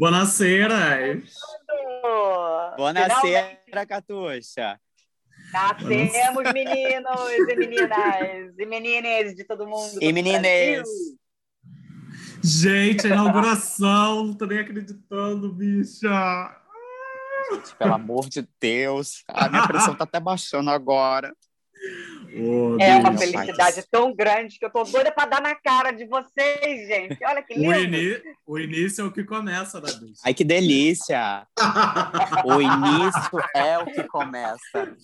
Buonasera! Buonasera, Catuxa. Nascemos, meninos e meninas, e menines de todo mundo. E menines. Gente, a inauguração, não tô nem acreditando, bicha! Gente, pelo amor de Deus. A minha pressão tá até baixando agora. Ô, É uma bicha. felicidade tão grande que eu tô doida pra dar na cara de vocês, gente. Olha que O, lindo. ini- o início é o que começa, bicha? Ai, que delícia. O início é o que começa.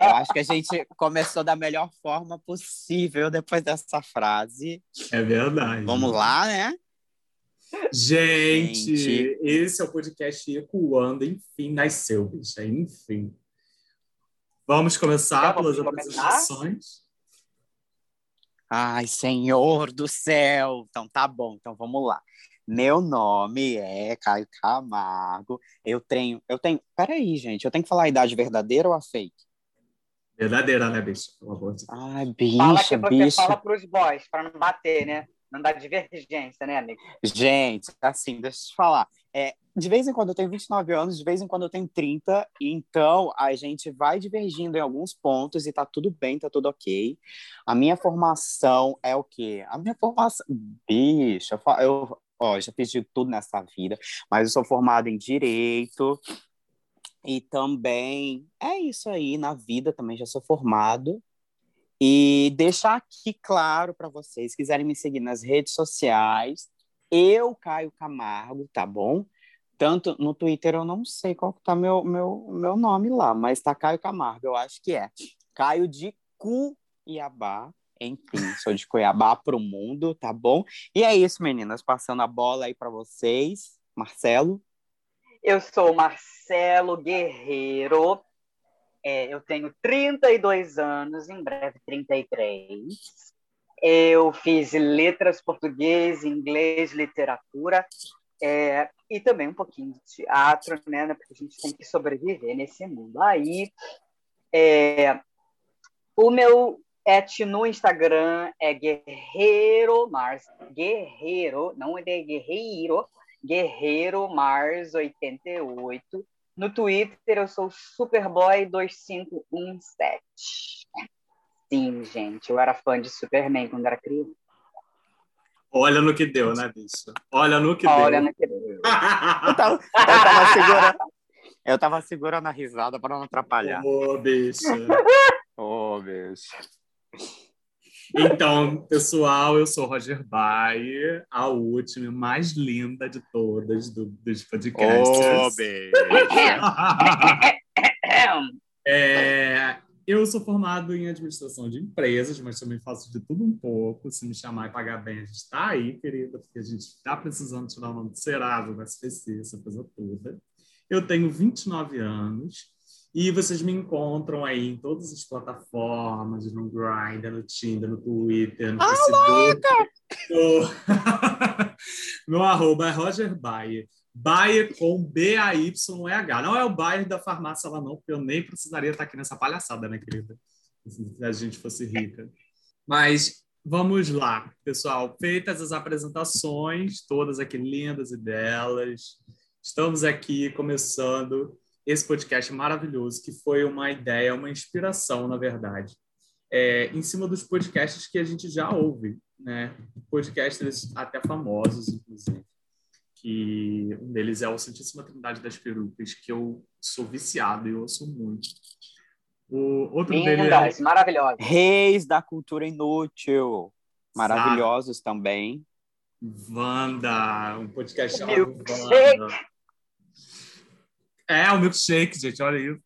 Eu acho que a gente começou da melhor forma possível depois dessa frase. É verdade. Vamos lá, né? Gente, Gente. esse é o podcast Ecoando, enfim, nasceu, bicha, enfim. Vamos começar vamos pelas começar? apresentações. Ai, Senhor do céu. Então tá bom, então vamos lá. Meu nome é Caio Camargo. Eu tenho, eu tenho. Peraí, gente, eu tenho que falar a idade verdadeira ou a fake? Verdadeira, né, bicha? Pelo amor de Deus. Ai, Fala bicha, que você bicha. fala pros boys, pra não bater, né? Não dar divergência, né, amigo? Gente, assim, deixa eu te falar. É, de vez em quando eu tenho 29 anos, de vez em quando eu tenho 30, e então a gente vai divergindo em alguns pontos e tá tudo bem, tá tudo ok. A minha formação é o quê? A minha formação. Bicha, eu, ó, já fiz de tudo nessa vida, mas eu sou formado em Direito. E também é isso aí, na vida também já sou formado. E deixar aqui claro para vocês, quiserem me seguir nas redes sociais, eu, Caio Camargo, tá bom? Tanto no Twitter eu não sei qual que tá meu, meu, meu nome lá, mas tá Caio Camargo, eu acho que é. Caio de Cuiabá, enfim, sou de Cuiabá pro mundo, tá bom? E é isso, meninas, passando a bola aí para vocês. Marcelo, Eu sou Marcelo Guerreiro. É, eu tenho 32 anos, em breve 33. Eu fiz letras português, inglês, literatura é, e também um pouquinho de teatro, né? Porque a gente tem que sobreviver nesse mundo. Aí, é, o meu et no Instagram é Guerreiro Mars. Guerreiro, não é Guerreiro, Guerreiro Mars 88. No Twitter eu sou Superboy2517. Sim, gente, eu era fã de Superman quando era criança. Olha no que deu, né, bicha? Olha no que Olha, deu. não eu tava, eu tava segurando, eu tava segurando a risada para não atrapalhar. Ô, bicha. Oh, bicho. Então, pessoal, eu sou Roger Bayer, a última e mais linda de todas do, dos podcasts. Oh, bicho. É, eu sou formado em administração de empresas, mas também faço de tudo um pouco. Se me chamar e pagar bem, a gente está aí, querida, porque a gente está precisando tirar o nome do Serasa, do SPC, essa coisa toda. Eu tenho 29 anos e vocês me encontram aí em todas as plataformas, no Grindr, no Tinder, no Twitter, no Facebook. No, no arroba é Roger Bayer. Bayer com B-A-Y-E-H. Não é o Bayer da farmácia lá, não, porque eu nem precisaria estar aqui nessa palhaçada, né, querida? Se a gente fosse rica. Mas vamos lá, pessoal. Feitas as apresentações, todas aqui lindas e belas, estamos aqui começando esse podcast maravilhoso, que foi uma ideia, uma inspiração, na verdade, é, em cima dos podcasts que a gente já ouve, né? Podcasts até famosos, inclusive que um deles é o Santíssima Trindade das Perucas, que eu sou viciado e ouço muito. O outro dele é Lindas, maravilhosas. Reis da cultura inútil. Maravilhosos também. Wanda, um podcast chamado Milkshake. Wanda. É, o milkshake, gente, olha isso.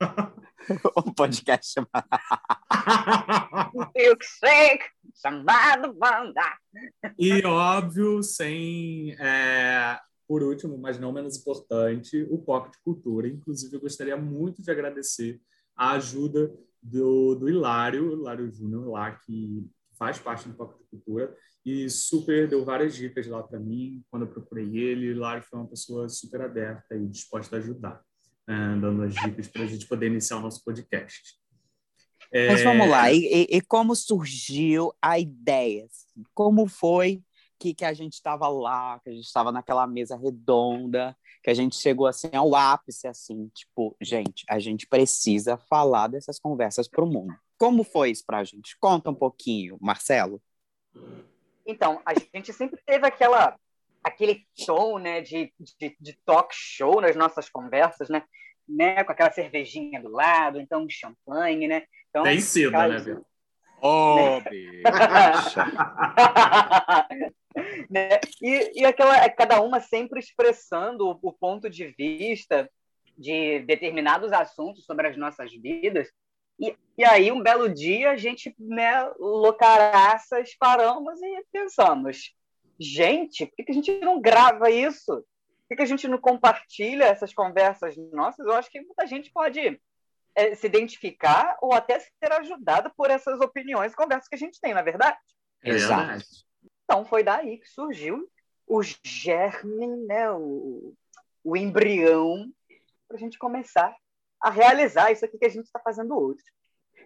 o podcast chamado. Milkshake, chamado banda. E, óbvio, sem. é, por último, mas não menos importante, o Pocket Cultura. Inclusive, eu gostaria muito de agradecer a ajuda do, do Hilário, Hilário Júnior, lá, que faz parte do Pocket Cultura, e super deu várias dicas lá para mim quando eu procurei ele. O Hilário foi uma pessoa super aberta e disposta a ajudar, dando as dicas para a gente poder iniciar o nosso podcast. É, Mas vamos lá, e, e- e como surgiu a ideia? assim? Como foi que, que a gente estava lá, que a gente estava naquela mesa redonda, que a gente chegou assim ao ápice, assim, tipo, gente, a gente precisa falar dessas conversas para o mundo. Como foi isso para a gente? Conta um pouquinho, Marcelo. Então, a gente sempre teve aquela, aquele tom né, de, de, de talk show nas nossas conversas, né? né? Com aquela cervejinha do lado, então um champanhe, né? Então, Bem cedo, aquela- né, Vitor? Oh, né? e, e aquela, cada uma sempre expressando o, o ponto de vista de determinados assuntos sobre as nossas vidas. E, e aí, um belo dia, a gente, né, loucaraças, paramos e pensamos: gente, por que, a gente não grava isso? Por que, a gente não compartilha essas conversas nossas? Eu acho que muita gente pode é, se identificar ou até ser ajudada por essas opiniões e conversas que a gente tem, na verdade? É Exato. Então foi daí que surgiu o germe, né, o, o embrião, para a gente começar a realizar isso aqui que a gente está fazendo hoje.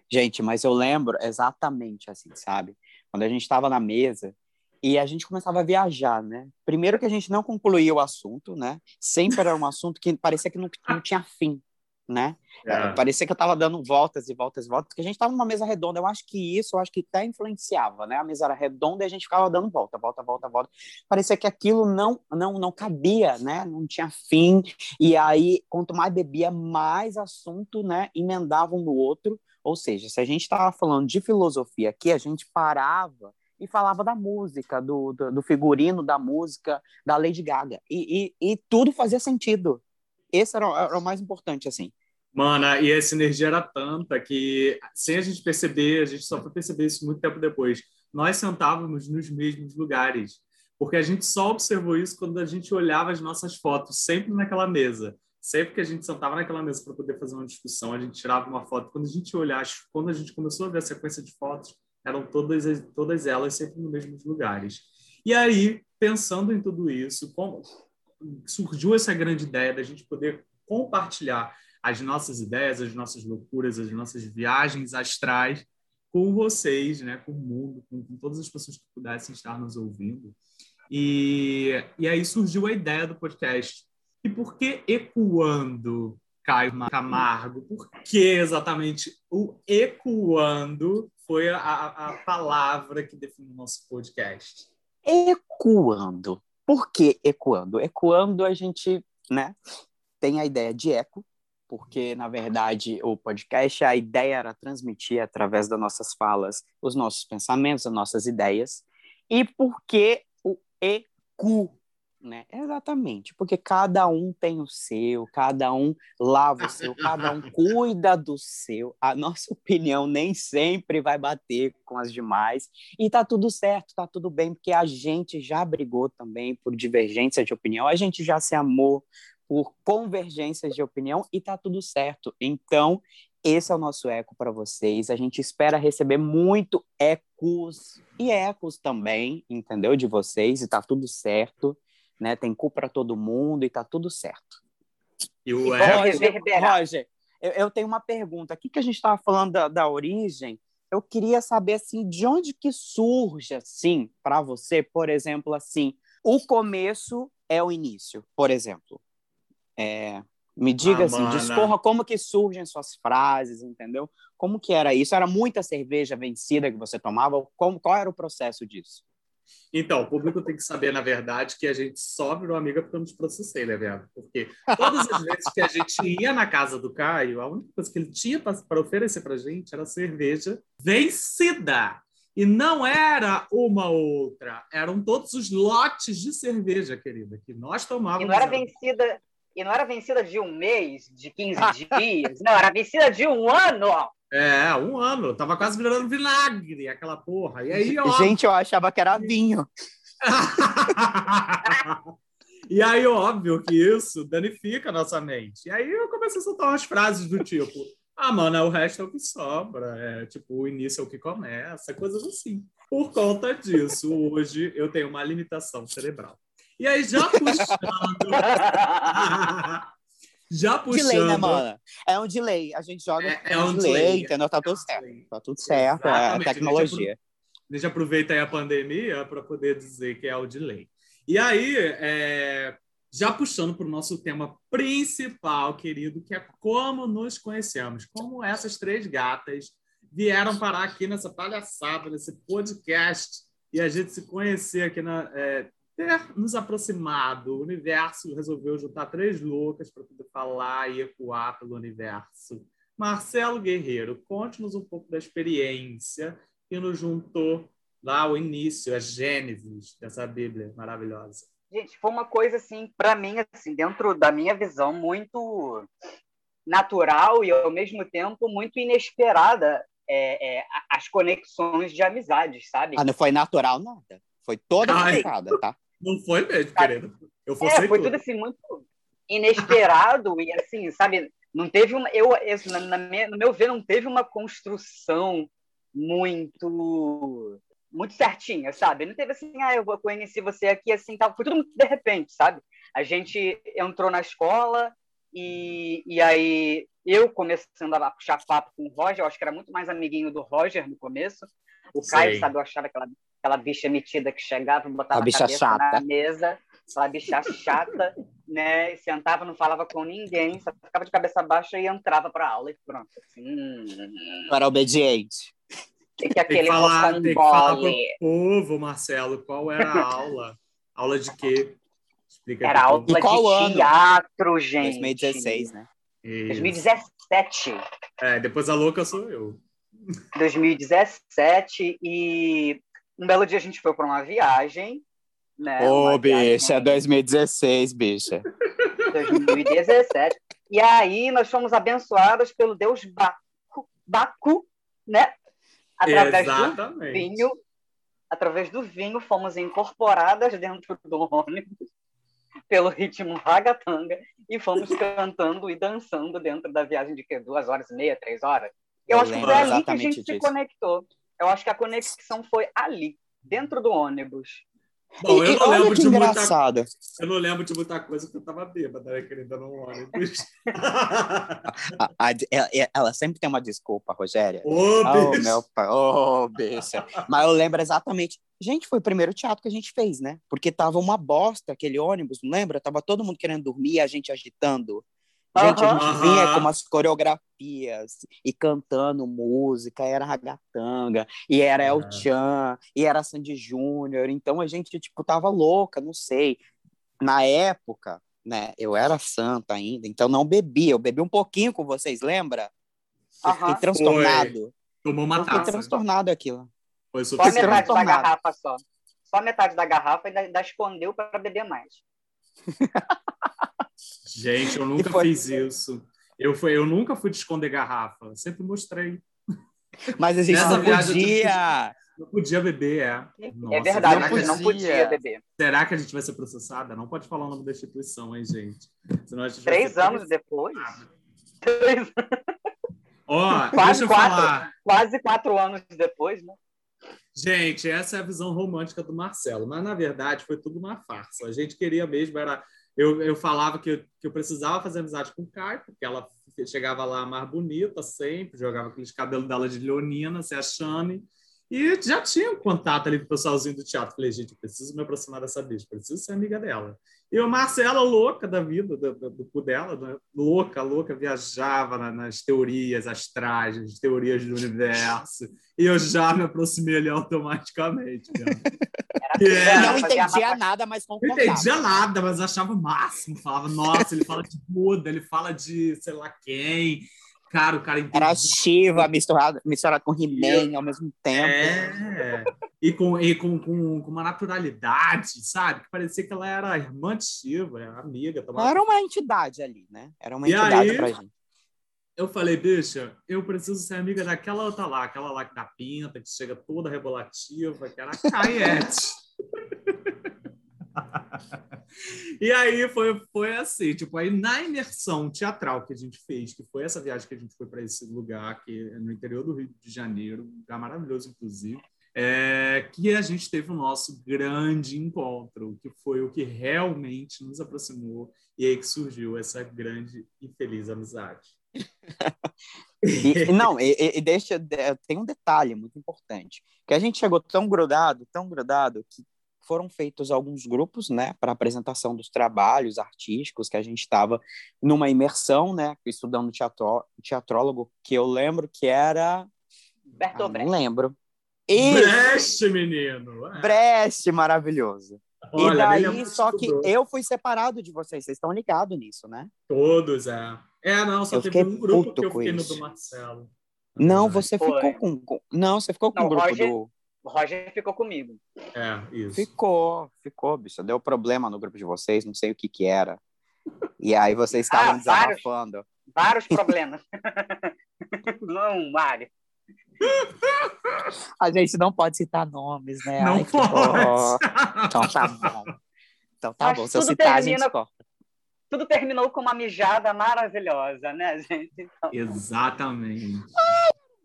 Gente, mas eu lembro exatamente assim, sabe? Quando a gente estava na mesa e a gente começava a viajar, né? Primeiro que a gente não concluía o assunto, né? Sempre era um assunto que parecia que não, não tinha fim, né? É. Parecia que eu estava dando voltas e voltas e voltas, porque a gente estava numa mesa redonda. Eu acho que isso, eu acho que até influenciava, né? A mesa era redonda e a gente ficava dando volta, volta, volta, volta. Parecia que aquilo não, não, não cabia, né? Não tinha fim. E aí, quanto mais bebia, mais assunto, né? Emendava um no outro. Ou seja, se a gente estava falando de filosofia aqui, a gente parava e falava da música, do, do, do figurino da música, da Lady Gaga. E, e, e tudo fazia sentido. Esse era, era o mais importante, assim. Mana, e essa energia era tanta que, sem a gente perceber, a gente só foi perceber isso muito tempo depois. Nós sentávamos nos mesmos lugares, porque a gente só observou isso quando a gente olhava as nossas fotos, sempre naquela mesa. Sempre que a gente sentava naquela mesa para poder fazer uma discussão, a gente tirava uma foto. Quando a gente olhasse, quando a gente começou a ver a sequência de fotos, eram todas, todas elas sempre nos mesmos lugares. E aí, pensando em tudo isso, como surgiu essa grande ideia da gente poder compartilhar as nossas ideias, as nossas loucuras, as nossas viagens astrais com vocês, né, com o mundo, com, com todas as pessoas que pudessem estar nos ouvindo. E, e aí surgiu a ideia do podcast. E por que ecoando, Caio Camargo? Por que exatamente o ecoando foi a, a palavra que define o nosso podcast? Ecoando. Por que ecoando? Ecoando, a gente né, tem a ideia de eco, porque, na verdade, o podcast, a ideia era transmitir através das nossas falas os nossos pensamentos, as nossas ideias. E por que o eco? Né? Exatamente, porque cada um tem o seu, cada um lava o seu, cada um cuida do seu. A nossa opinião nem sempre vai bater com as demais. E tá tudo certo, tá tudo bem, porque a gente já brigou também por divergência de opinião, a gente já se amou por convergências de opinião e tá tudo certo. Então, esse é o nosso eco para vocês. A gente espera receber muito ecos e ecos também, entendeu? De vocês, e tá tudo certo, né? Tem cu para todo mundo e tá tudo certo. E o E reverberar. Roger, eu, eu tenho uma pergunta. Aqui que a gente estava falando da, da origem, eu queria saber assim, de onde que surge assim para você, por exemplo, assim, o começo é o início, por exemplo. É, me diga Ah, assim, mana. discorra como que surgem suas frases, entendeu? Como que era isso? Era muita cerveja vencida que você tomava? Como, qual era o processo disso? Então, o público tem que saber, na verdade, que a gente só virou amiga porque eu nos processei, né? Porque todas as vezes que a gente ia na casa do Caio, a única coisa que ele tinha para oferecer para gente era cerveja vencida. E não era uma outra, eram todos os lotes de cerveja, querida, que nós E tomávamos. não era vencida E não era vencida de um mês, de 15 dias. Não, era vencida de um ano. É, um ano. Tava quase virando vinagre, aquela porra. E aí, ó. Gente, eu achava que era vinho. e aí, óbvio que isso danifica a nossa mente. E aí eu comecei a soltar umas frases do tipo: ah, mano, o resto é o que sobra. É, tipo, o início é o que começa, coisas assim. Por conta disso, hoje eu tenho uma limitação cerebral. E aí, já puxando. já puxando. Delay, né, mano? É um delay. A gente joga É- é um um delay, delay. entendeu? Tá tudo É certo. Tá tudo certo. É tecnologia. A gente aproveita aí a pandemia para poder dizer que é o delay. E aí, é, já puxando para o nosso tema principal, querido, que é como nos conhecemos, como essas três gatas vieram parar aqui nessa palhaçada, nesse podcast, e a gente se conhecer aqui na. é, ter nos aproximado, o universo resolveu juntar três loucas para poder falar e ecoar pelo universo. Marcelo Guerreiro, conte-nos um pouco da experiência que nos juntou lá ao início, a gênesis dessa Bíblia maravilhosa. Gente, foi uma coisa assim, para mim, assim, dentro da minha visão, muito natural e ao mesmo tempo muito inesperada é, é, as conexões de amizades, sabe? Ah, não foi natural nada. Foi toda Ai. pensada, tá? Não foi mesmo, querido? Eu É, forcei foi tudo. tudo assim muito inesperado e assim, sabe? Não teve uma, eu, esse, na, na minha- no meu ver, não teve uma construção muito muito certinha, sabe? Não teve assim, ah, eu vou conhecer você aqui assim, tal. Foi tudo muito de repente, sabe? A gente entrou na escola e, e aí eu começando a puxar papo com o Roger, eu acho que era muito mais amiguinho do Roger no começo. O Caio, Sei. sabe, eu achava aquela, aquela bicha metida que chegava e botava A a bicha cabeça na chata. mesa, aquela bicha chata, né? E Sentava, não falava com ninguém, só ficava de cabeça baixa e entrava para aula e pronto. Assim, hum, era obediente. que que é Tem que aquele falar, tem que falar pro povo, Marcelo, qual era a aula? aula de quê? Explica Era aula de ano? teatro, gente. 2016, né? Isso. 2017. É, depois a louca sou eu. 2017 e um belo dia a gente foi para uma viagem, né? Ô, uma viagem bicha, 2016, bicha. 2017. E aí nós fomos abençoados pelo deus Baco, Baco né? Através do Exatamente. vinho, através do vinho fomos incorporadas dentro do ônibus pelo ritmo ragatanga e fomos cantando e dançando dentro da viagem de que duas horas e meia, três horas. Eu, Eu acho que foi ali que a gente se disso. conectou. Eu acho que a conexão foi ali, dentro do ônibus. Bom, E- eu e não lembro de muita. Eu não lembro de muita coisa porque eu tava bêbada, né, querida, no ônibus. A- a- ela, ela sempre tem uma desculpa, Rogéria. Ô, Oh, bicho. meu pai. Oh, bicha. Mas eu lembro exatamente. Gente, foi o primeiro teatro que a gente fez, né? Porque tava uma bosta aquele ônibus, não lembra? Tava todo mundo querendo dormir a gente agitando. Gente, a Aham. gente vinha com umas coreografias e cantando música, era ragatanga, e era El. Chan, e era Sandy Júnior. Então a gente, tipo, tava louca, não sei. Na época, né, eu era santa ainda, então não bebia. Eu bebi um pouquinho com vocês, lembra? Eu fiquei transtornado. Tomou uma Eu fiquei taça. transtornado aquilo. Foi Só Fiquei metade da garrafa só. Só metade da garrafa e ainda, ainda escondeu para beber mais. Gente, eu nunca foi- fiz isso. Eu, fui, eu nunca fui de esconder garrafa. Sempre mostrei. Mas a gente Nessa não podia. Não podia beber, é. Nossa, é verdade, será a que, gente não podia. podia beber. será que a gente vai ser processada? Não pode falar o nome da instituição, hein, gente? Gente vai Três anos depois? processada. Três- Ó, Quase quatro. quase quatro anos depois, né? Gente, essa é a visão romântica do Marcelo, mas na verdade foi tudo uma farsa. A gente queria mesmo, era. Eu, eu falava que eu, que eu precisava fazer amizade com o Caio, porque ela chegava lá mais bonita sempre, jogava aqueles cabelos dela de leonina, se achando. E já tinha um contato ali com o pessoalzinho do teatro. Falei, gente, eu preciso me aproximar dessa bicha, preciso ser amiga dela. E a Marcela, louca da vida, do, do, do cu dela, né? louca, louca, viajava na- nas teorias astrais, nas teorias do universo. E eu já me aproximei ali automaticamente. É. Não entendia nada, mas Não concordava. entendia nada, mas achava o máximo. Falava, nossa, ele fala de Buda, ele fala de sei lá quem. Cara, o cara entendia. Era Shiva misturado, misturado com He-Man ao mesmo tempo. É. E, com, e com, com, com uma naturalidade, sabe? Que parecia que ela era a irmã de Shiva, era amiga. Tomava... Era uma entidade ali, né? Era uma E entidade aí? pra gente. Eu falei, bicha, eu preciso ser amiga daquela outra lá, aquela lá que dá pinta, que chega toda rebolativa, que era a Caiete. e aí foi, foi assim, tipo, aí na imersão teatral que a gente fez, que foi essa viagem que a gente foi para esse lugar, que é no interior do Rio de Janeiro, um lugar maravilhoso, inclusive, é, que a gente teve o nosso grande encontro, que foi o que realmente nos aproximou, e aí que surgiu essa grande e feliz amizade. E, não, e, e- deixa, de- tem um detalhe muito importante, que a gente chegou tão grudado, tão grudado, que foram feitos alguns grupos, né, para apresentação dos trabalhos artísticos, que a gente estava numa imersão, né, estudando teatro, teatrólogo, que eu lembro que era... Bertolt Ah, não Brecht. lembro. Isso! Brecht, menino! É. Brecht, maravilhoso. Olha, e daí, é só que estudou. eu fui separado de vocês, vocês estão ligados nisso, né? Todos, é. É, não, só Eu teve um grupo que eu fiquei no do Marcelo. Não, Verdade. você Foi. ficou com, com- Não, você ficou com Não, o grupo Roger- do... O Roger ficou comigo. É, isso. Ficou, ficou, bicho. Deu problema no grupo de vocês, não sei o que que era. E aí vocês estavam Ah, vários. desabafando. Vários problemas. não, Mário. A gente não pode citar nomes, né? Não Ai, pode. Então tá bom. Então tá Mas bom. Se eu tudo citar, a gente termina- corta. Tudo terminou com uma mijada maravilhosa, né, gente? Então, Exatamente.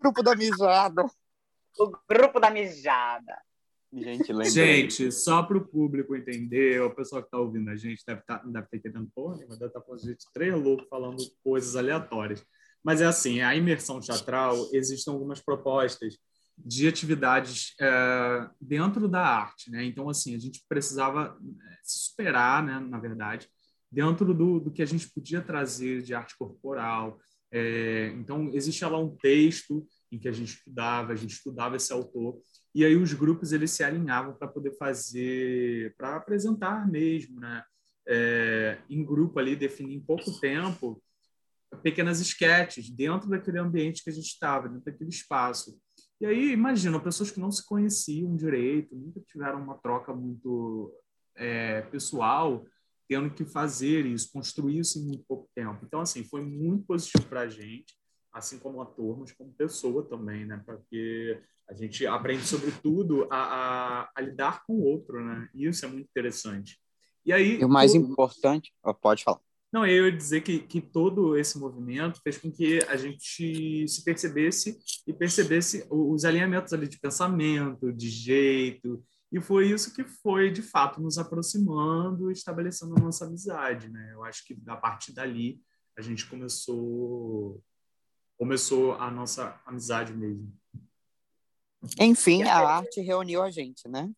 Grupo da mijada. O grupo da mijada. Gente, lembrei. Gente, só para o público entender, o pessoal que está ouvindo a gente deve, tá, não deve ter entendendo porra, nenhuma, deve estar falando de gente três loucos falando coisas aleatórias. Mas é assim, a imersão teatral, existem algumas propostas de atividades é, dentro da arte, né? Então, assim, a gente precisava é, se superar, né, na verdade, dentro do, do que a gente podia trazer de arte corporal. É, então, existia lá um texto em que a gente estudava, a gente estudava esse autor, e aí os grupos eles se alinhavam para poder fazer, para apresentar mesmo, né? É, em grupo ali, definir em pouco tempo pequenas esquetes dentro daquele ambiente que a gente estava, dentro daquele espaço. E aí, imagina, pessoas que não se conheciam direito, nunca tiveram uma troca muito é, pessoal, tendo que fazer isso, construir isso em muito pouco tempo. Então, assim, foi muito positivo para a gente, assim como ator, mas como pessoa também, né? Porque a gente aprende, sobretudo, a, a, a lidar com o outro, né? E isso é muito interessante. E aí, E o mais todo- importante... Ó, Pode falar. não, eu ia dizer que, que todo esse movimento fez com que a gente se percebesse e percebesse os alinhamentos ali de pensamento, de jeito, e foi isso que foi, de fato, nos aproximando e estabelecendo a nossa amizade, né? Eu acho que a partir dali a gente começou começou a nossa amizade mesmo. Enfim, a arte reuniu a gente, né?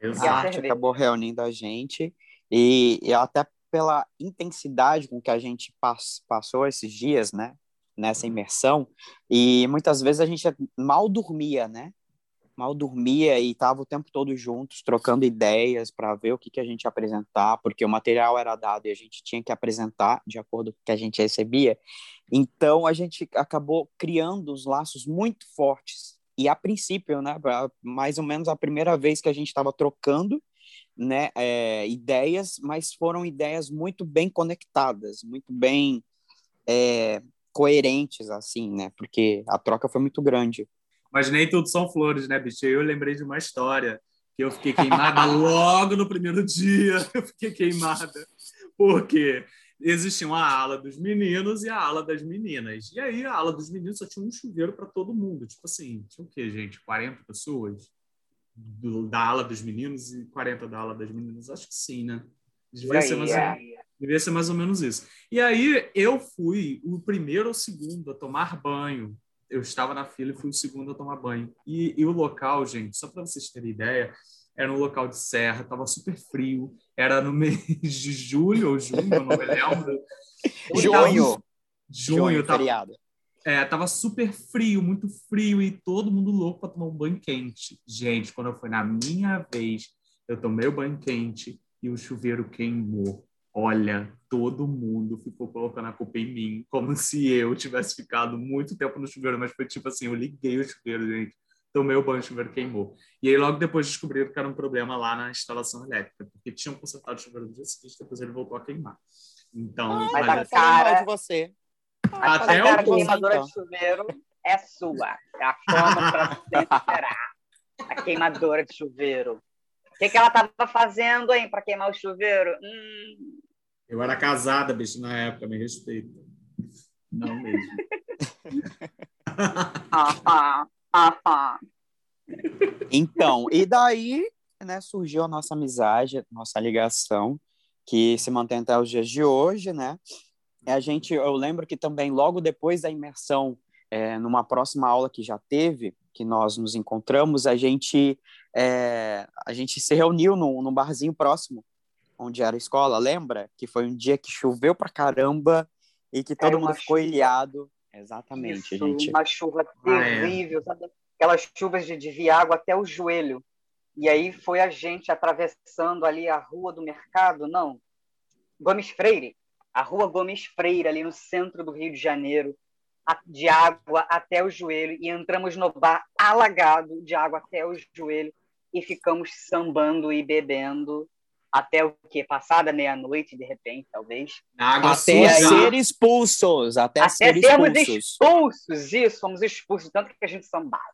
A E a Exato. arte acabou reunindo a gente e, e até pela intensidade com que a gente pass- passou esses dias, né? Nessa imersão e muitas vezes a gente mal dormia, né? Mal dormia e tava o tempo todo juntos trocando ideias para ver o que que a gente ia apresentar, porque o material era dado e a gente tinha que apresentar de acordo com o que a gente recebia. Então a gente acabou criando os laços muito fortes e a princípio, né, mais ou menos a primeira vez que a gente estava trocando, né, é, ideias, mas foram ideias muito bem conectadas, muito bem é, coerentes, assim, né, porque a troca foi muito grande. Mas nem tudo são flores, né, bicho? Eu lembrei de uma história que eu fiquei queimada logo no primeiro dia. Eu fiquei queimada. Porque existia uma ala dos meninos e a ala das meninas. E aí a ala dos meninos só tinha um chuveiro para todo mundo. Tipo assim, tinha o quê, gente? 40 pessoas? Do- da ala dos meninos e 40 da ala das meninas? Acho que sim, né? Devia ser mais ou é. Devia ser mais ou menos isso. E aí eu fui o primeiro ou segundo a tomar banho. Eu estava na fila e fui o segundo a tomar banho. E, e o local, gente, só para vocês terem ideia, era um local de serra, estava super frio. Era no mês de julho ou junho, eu não me lembro. Junho, Junho, tava, feriado. é, tava super frio, muito frio, e todo mundo louco para tomar um banho quente. Gente, quando foi na minha vez, eu tomei o banho quente e o chuveiro queimou. Olha, todo mundo ficou colocando a culpa em mim, como se eu tivesse ficado muito tempo no chuveiro, mas foi tipo assim, eu liguei o chuveiro, gente, tomei o banho, o chuveiro queimou. E aí logo depois descobriram que era um problema lá na instalação elétrica, porque tinham consertado o chuveiro no dia seguinte, depois ele voltou a queimar. Então, Mas mas a cara- de você. Mas Até a então. de chuveiro é sua. É a fama pra será. A queimadora de chuveiro. O que, que ela tava fazendo, hein, pra queimar o chuveiro? Hum, eu era casada, bicho, na época, me respeita. Não mesmo. ah, ah, ah. Então, e daí, né, surgiu a nossa amizade, nossa ligação, que se mantém até os dias de hoje, né? E a gente, eu lembro que também logo depois da imersão, é, numa próxima aula que já teve, que nós nos encontramos, a gente, é, a gente se reuniu num, num barzinho próximo, onde era a escola, lembra? Que foi um dia que choveu pra caramba e que todo Era mundo ficou chuva. ilhado. Exatamente, Isso, gente. uma chuva Ah, é. terrível, sabe? Aquelas chuvas de desviar água até o joelho. E aí foi a gente atravessando ali a rua do mercado, não, Gomes Freire, a rua Gomes Freire, ali no centro do Rio de Janeiro, de água até o joelho, e entramos no bar alagado de água até o joelho, e ficamos sambando e bebendo até o quê? Passada meia-noite, de repente, talvez. Na água Até suja. ser expulsos, até, Até ser sermos expulsos. expulsos, isso, fomos expulsos, tanto que a gente sambava.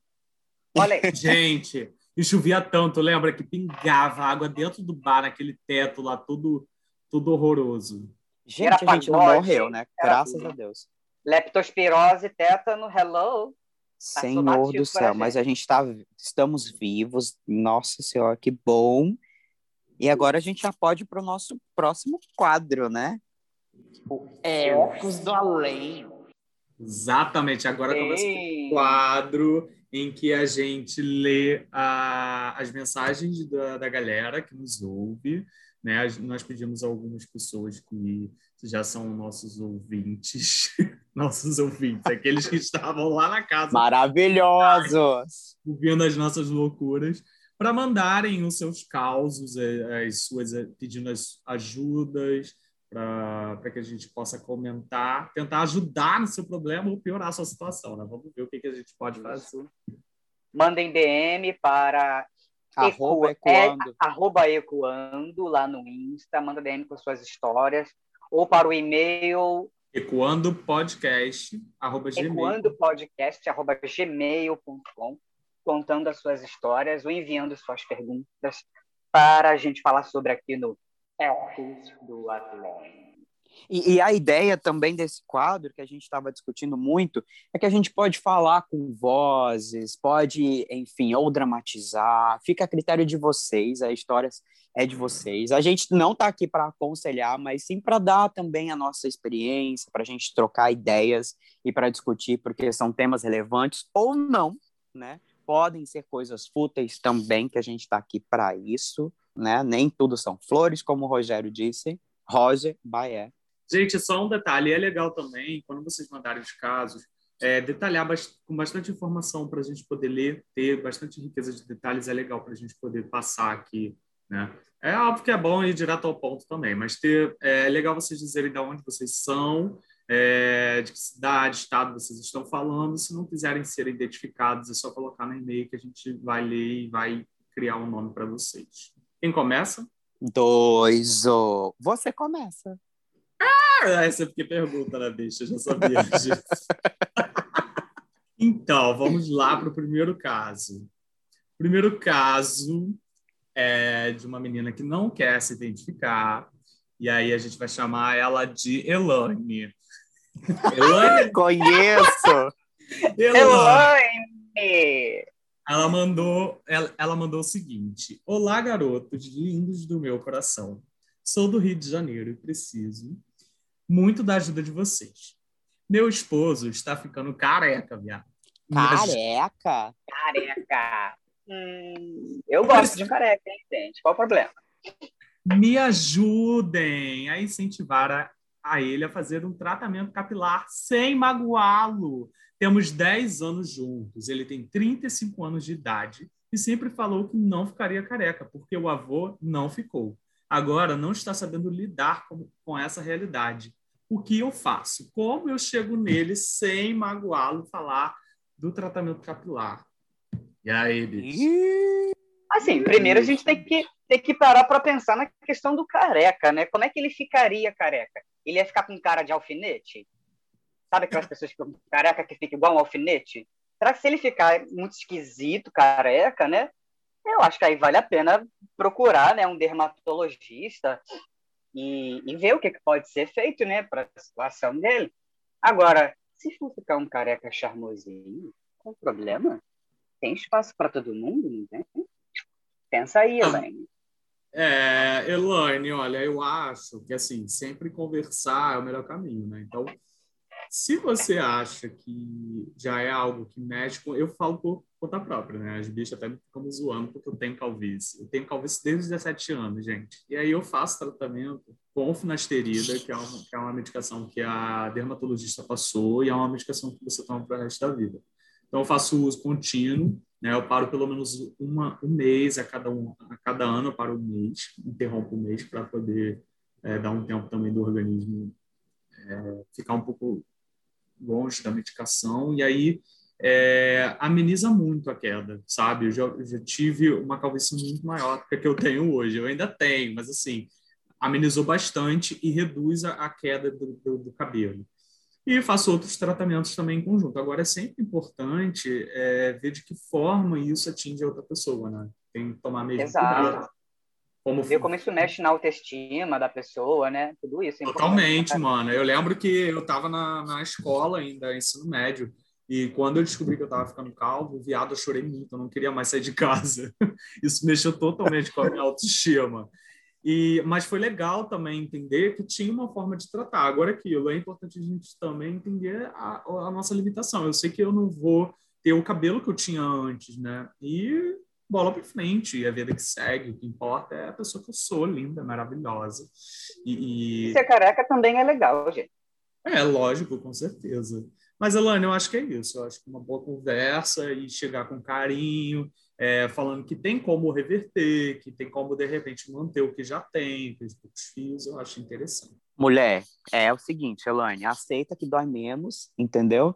Olha aí. Gente, e chovia tanto, lembra que pingava água dentro do bar, naquele teto lá, todo, todo horroroso. Gente, Era a gente não morreu, né? Graças tudo. a Deus. Leptospirose, tétano, hello. Senhor do céu, mas a gente tá, estamos vivos. Nossa Senhora, que bom. E agora a gente já pode ir para o nosso próximo quadro, né? Ecos do Além. Exatamente. Agora começa o Ei. quadro em que a gente lê a- as mensagens da, da galera que nos ouve. Né? Nós pedimos a algumas pessoas que já são nossos ouvintes, nossos ouvintes, aqueles que estavam lá na casa Maravilhosos! ouvindo as nossas loucuras, para mandarem os seus causos, eh, as suas, eh, pedindo as ajudas, para que a gente possa comentar, tentar ajudar no seu problema ou piorar a sua situação. Né? Vamos ver o que, que a gente pode fazer. Mandem DM para Arroba eco- é, ecoando. arroba ecoando lá no Insta, manda DM com suas histórias, ou para o e-mail ecoandopodcast.gmail.com, contando as suas histórias ou enviando suas perguntas para a gente falar sobre aqui no Elfos do Além. E, e a ideia também desse quadro, que a gente estava discutindo muito, é que a gente pode falar com vozes, pode, enfim, ou dramatizar, fica a critério de vocês, a história é de vocês. A gente não está aqui para aconselhar, mas sim para dar também a nossa experiência, para a gente trocar ideias e para discutir, porque são temas relevantes ou não, né? Podem ser coisas fúteis também, que a gente está aqui para isso, né? Nem tudo são flores, como o Rogério disse. Roger Baé. Gente, só um detalhe, é legal também, quando vocês mandarem os casos, é, detalhar bast- com bastante informação para a gente poder ler, ter bastante riqueza de detalhes, é legal para a gente poder passar aqui, né? É óbvio que é bom ir direto ao ponto também, mas ter, é legal vocês dizerem de onde vocês são, é, de que cidade, estado vocês estão falando. Se não quiserem ser identificados, é só colocar no e-mail que a gente vai ler e vai criar um nome para vocês. Quem começa? Dois. Você começa. Ah, essa é porque pergunta, né, bicha? Eu já sabia disso. então, vamos lá para o primeiro caso. O primeiro caso é de uma menina que não quer se identificar. E aí a gente vai chamar ela de Elane. Elane, Conheço! Elane. Elaine! Ela mandou, ela, ela mandou o seguinte: Olá, garotos lindos do meu coração. Sou do Rio de Janeiro e preciso muito da ajuda de vocês. Meu esposo está ficando careca, viado. Careca? Careca. Hum, eu gosto de careca, hein, gente? Qual o problema? Me ajudem a incentivar a, a ele a fazer um tratamento capilar sem magoá-lo. Temos 10 anos juntos, ele tem 35 anos de idade e sempre falou que não ficaria careca, porque o avô não ficou. Agora não está sabendo lidar com, com essa realidade. O que eu faço? Como eu chego nele sem magoá-lo falar do tratamento capilar? E aí, bicho? Assim, primeiro a gente tem que, tem que parar para pensar na questão do careca, né? Como é que ele ficaria careca? Ele ia ficar com cara de alfinete? Sabe aquelas pessoas que ficam careca que fica igual um alfinete? Será que se ele ficar muito esquisito, careca, né? Eu acho que aí vale a pena procurar né, um dermatologista e, e ver o que, que pode ser feito né, para a situação dele. Agora, se for ficar um careca charmosinho, qual o problema? Tem espaço para todo mundo, não tem? Pensa aí, Ah. Elaine. É, Elaine, olha, eu acho que assim, sempre conversar é o melhor caminho, né? Então, se você acha que já é algo que mexe com. Eu falo por conta própria, né? As bichas até ficam zoando porque eu tenho calvície. Eu tenho calvície desde os 17 anos, gente. E aí eu faço tratamento com finasterida, que é uma, que é uma medicação que a dermatologista passou e é uma medicação que você toma para o resto da vida. Então, eu faço uso contínuo, né? Eu paro pelo menos uma, um mês a cada, um, a cada ano, eu paro um mês, interrompo um mês para poder é, dar um tempo também do organismo é, ficar um pouco longe da medicação. E aí é, ameniza muito a queda, sabe? Eu já, eu já tive uma calvície muito maior do que a que eu tenho hoje. Eu ainda tenho, mas assim, amenizou bastante e reduz a, a queda do, do, do cabelo. E faço outros tratamentos também em conjunto. Agora, é sempre importante é, ver de que forma isso atinge a outra pessoa, né? Tem que tomar mesmo Exato. cuidado. Como Ver como isso mexe na autoestima da pessoa, né? Tudo isso. é. Totalmente, mano. Eu lembro que eu estava na, na escola ainda, ensino médio, e quando eu descobri que eu estava ficando calvo, viado, eu chorei muito, eu não queria mais sair de casa. Isso mexeu totalmente com a minha autoestima. E, mas foi legal também entender que tinha uma forma de tratar. Agora, aquilo é importante a gente também entender a, a nossa limitação. Eu sei que eu não vou ter o cabelo que eu tinha antes, né? E bola para frente, e a vida que segue. O que importa é a pessoa que eu sou, linda, maravilhosa. E, e... Ser careca também é legal, gente. É, lógico, com certeza. Mas, Elane, eu acho que é isso. Eu acho que uma boa conversa e chegar com carinho, é, falando que tem como reverter, que tem como, de repente, manter o que já tem, que os poucos eu acho interessante. Mulher, é o seguinte, Elaine, aceita que dói menos, entendeu?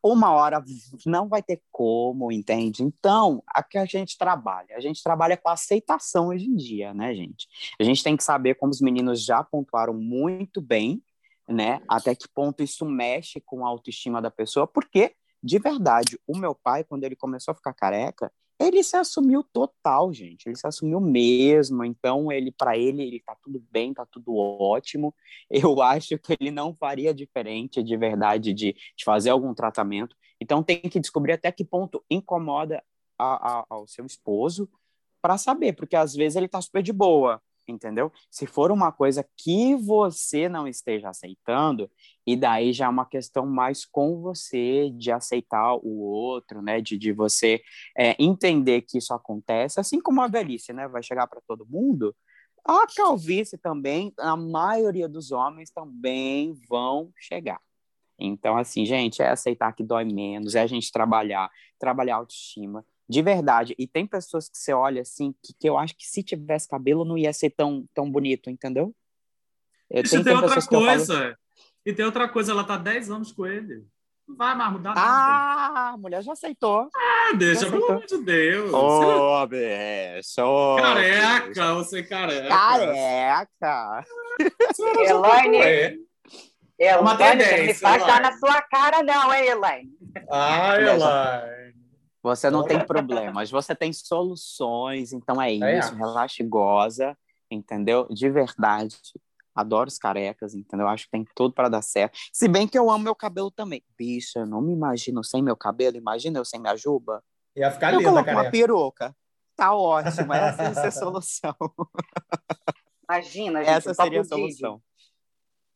Uma hora não vai ter como, entende? Então, aqui a gente trabalha. A gente trabalha com aceitação hoje em dia, né, gente? A gente tem que saber, como os meninos já pontuaram muito bem, né? Até que ponto isso mexe com a autoestima da pessoa, porque, de verdade, o meu pai, quando ele começou a ficar careca, ele se assumiu total, gente. Ele se assumiu mesmo. Então, ele, para ele, ele tá tudo bem, tá tudo ótimo. Eu acho que ele não faria diferente, de verdade, de, de fazer algum tratamento. Então, tem que descobrir até que ponto incomoda a, a, ao seu esposo para saber, porque às vezes ele tá super de boa entendeu? Se for uma coisa que você não esteja aceitando, e daí já é uma questão mais com você, de aceitar o outro, né? De, de você é, entender que isso acontece, assim como a velhice, né? Vai chegar para todo mundo. A calvície também, a maioria dos homens também vão chegar. Então, assim, gente, é aceitar que dói menos, é a gente trabalhar, trabalhar a autoestima, de verdade. E tem pessoas que você olha assim, que, que eu acho que se tivesse cabelo não ia ser tão, tão bonito, entendeu? Eu, Isso tem, tem outra coisa. Falo... E tem outra coisa, ela tá 10 anos com ele. Não vai mais mudar nada. Ah, a mulher já aceitou. Ah, deixa, pelo amor de Deus. Ô, oh, bicho. Oh, careca, você careca. Careca. Elaine. Elaine, você me faz dar na sua cara não, hein, Elaine? Ah, Elaine. Você não tem problemas, você tem soluções, então é isso, é. relaxa e goza, entendeu? De verdade. Adoro os carecas, entendeu? Acho que tem tudo para dar certo. Se bem que eu amo meu cabelo também. Bicha, eu não me imagino sem meu cabelo, imagina eu sem minha juba. Ia ficar eu linda, coloco careca. uma peruca. Tá ótimo, essa ia ser a solução. Imagina, gente, Essa seria a solução.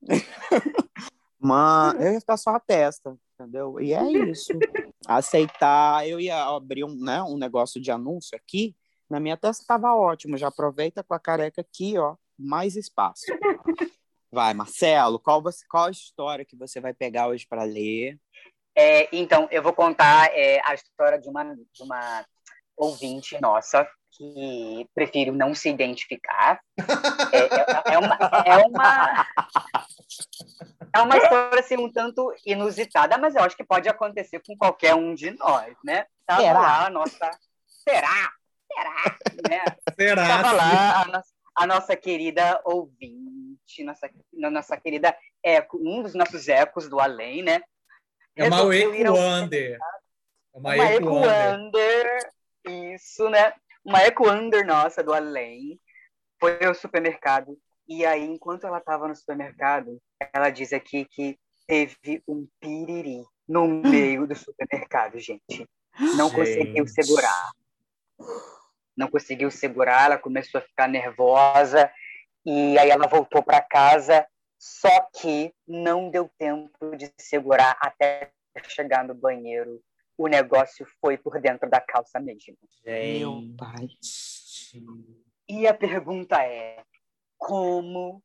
Mano, eu ia ficar só a testa, entendeu? E é isso. Aceitar, eu ia abrir um, né, um negócio de anúncio aqui, na minha testa tava ótimo, já aproveita com a careca aqui, ó, mais espaço. Vai, Marcelo, qual, você, qual a história que você vai pegar hoje para ler? É, então, eu vou contar é, a história de uma, de uma ouvinte nossa, que prefiro não se identificar. É, é, é uma, é, uma, é uma história assim, um tanto inusitada, mas eu acho que pode acontecer com qualquer um de nós, né? Tava Será? lá a nossa. Será? Será? Né? Será? Tava lá a nossa, a nossa querida ouvinte, nossa, nossa querida eco, um dos nossos ecos do além, né? É uma ao Equander. É uma uma Equander. Equander, isso, né? Uma Equander nossa do além foi ao supermercado e aí, enquanto ela estava no supermercado, ela diz aqui que teve um piriri no meio do supermercado, gente. Não conseguiu Gente. segurar. Não conseguiu segurar, ela começou a ficar nervosa e aí ela voltou para casa, só que não deu tempo de segurar até chegar no banheiro. O negócio foi por dentro da calça mesmo. Meu pai. E a pergunta é: como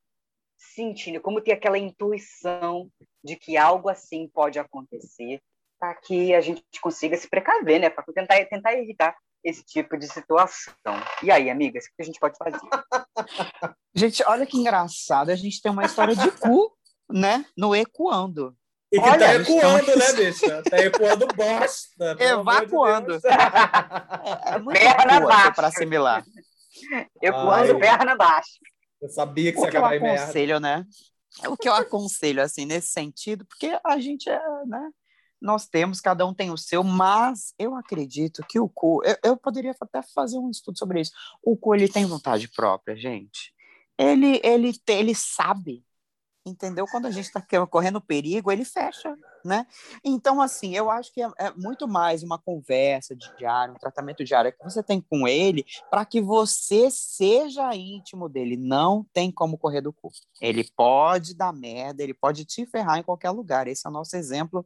sentir, como ter aquela intuição de que algo assim pode acontecer, para que a gente consiga se precaver, né? Para tentar, tentar evitar esse tipo de situação. E aí, amigas, o que a gente pode fazer? Gente, olha que engraçado. A gente tem uma história de cu, né? No ecoando. E que Olha, tá eles ecoando, tão- né, bicha? Tá ecoando bosta. amor de Evacuando. Deus. É muito Perna baixa. para assimilar. Ai. voando perna abaixo. Eu sabia que O você ia acabar em merda. aconselho, né? O que eu aconselho, assim, nesse sentido, porque a gente é, né? Nós temos, cada um tem o seu, mas eu acredito que o cu, eu, eu poderia até fazer um estudo sobre isso. O cu, ele tem vontade própria, gente. Ele, ele, ele sabe, entendeu? Quando a gente está correndo perigo, ele fecha, né? Então, assim, eu acho que é, é muito mais uma conversa diária, um tratamento diário que você tem com ele, para que você seja íntimo dele. Não tem como correr do cu. Ele pode dar merda, ele pode te ferrar em qualquer lugar. Esse é o nosso exemplo,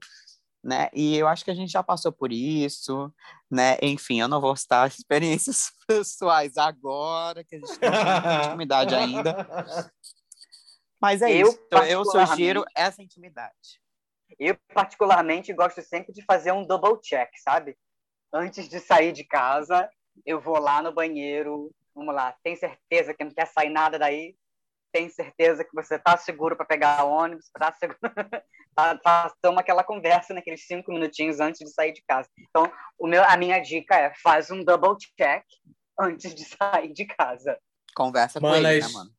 né? E eu acho que a gente já passou por isso, né? Enfim, eu não vou citar experiências pessoais agora, que a gente não tem intimidade ainda. Mas é Eu, isso. Então, eu sugiro essa intimidade. Eu, particularmente, gosto sempre de fazer um double check, sabe? Antes de sair de casa, eu vou lá no banheiro. Vamos lá, tem certeza que não quer sair nada daí? Tem certeza que você tá seguro para pegar ônibus? Tá seguro? tá, tá, toma aquela conversa naqueles cinco minutinhos antes de sair de casa. Então, o meu, a minha dica é faz um double check antes de sair de casa. Conversa com Mano, ele, né, mano?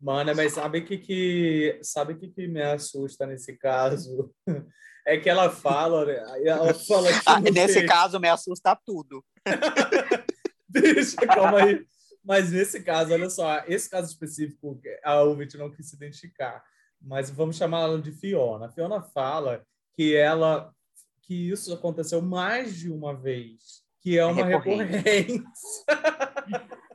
Mano, mas sabe o que, que, sabe que, que me assusta nesse caso? É que ela fala, né? Ela fala que Ah, nesse caso, me assusta tudo. Deixa, calma aí. Mas nesse caso, olha só, esse caso específico, a ouvinte não quis se identificar, mas vamos chamar ela de Fiona. A Fiona fala que ela que isso aconteceu mais de uma vez, que é uma recorrente. recorrência.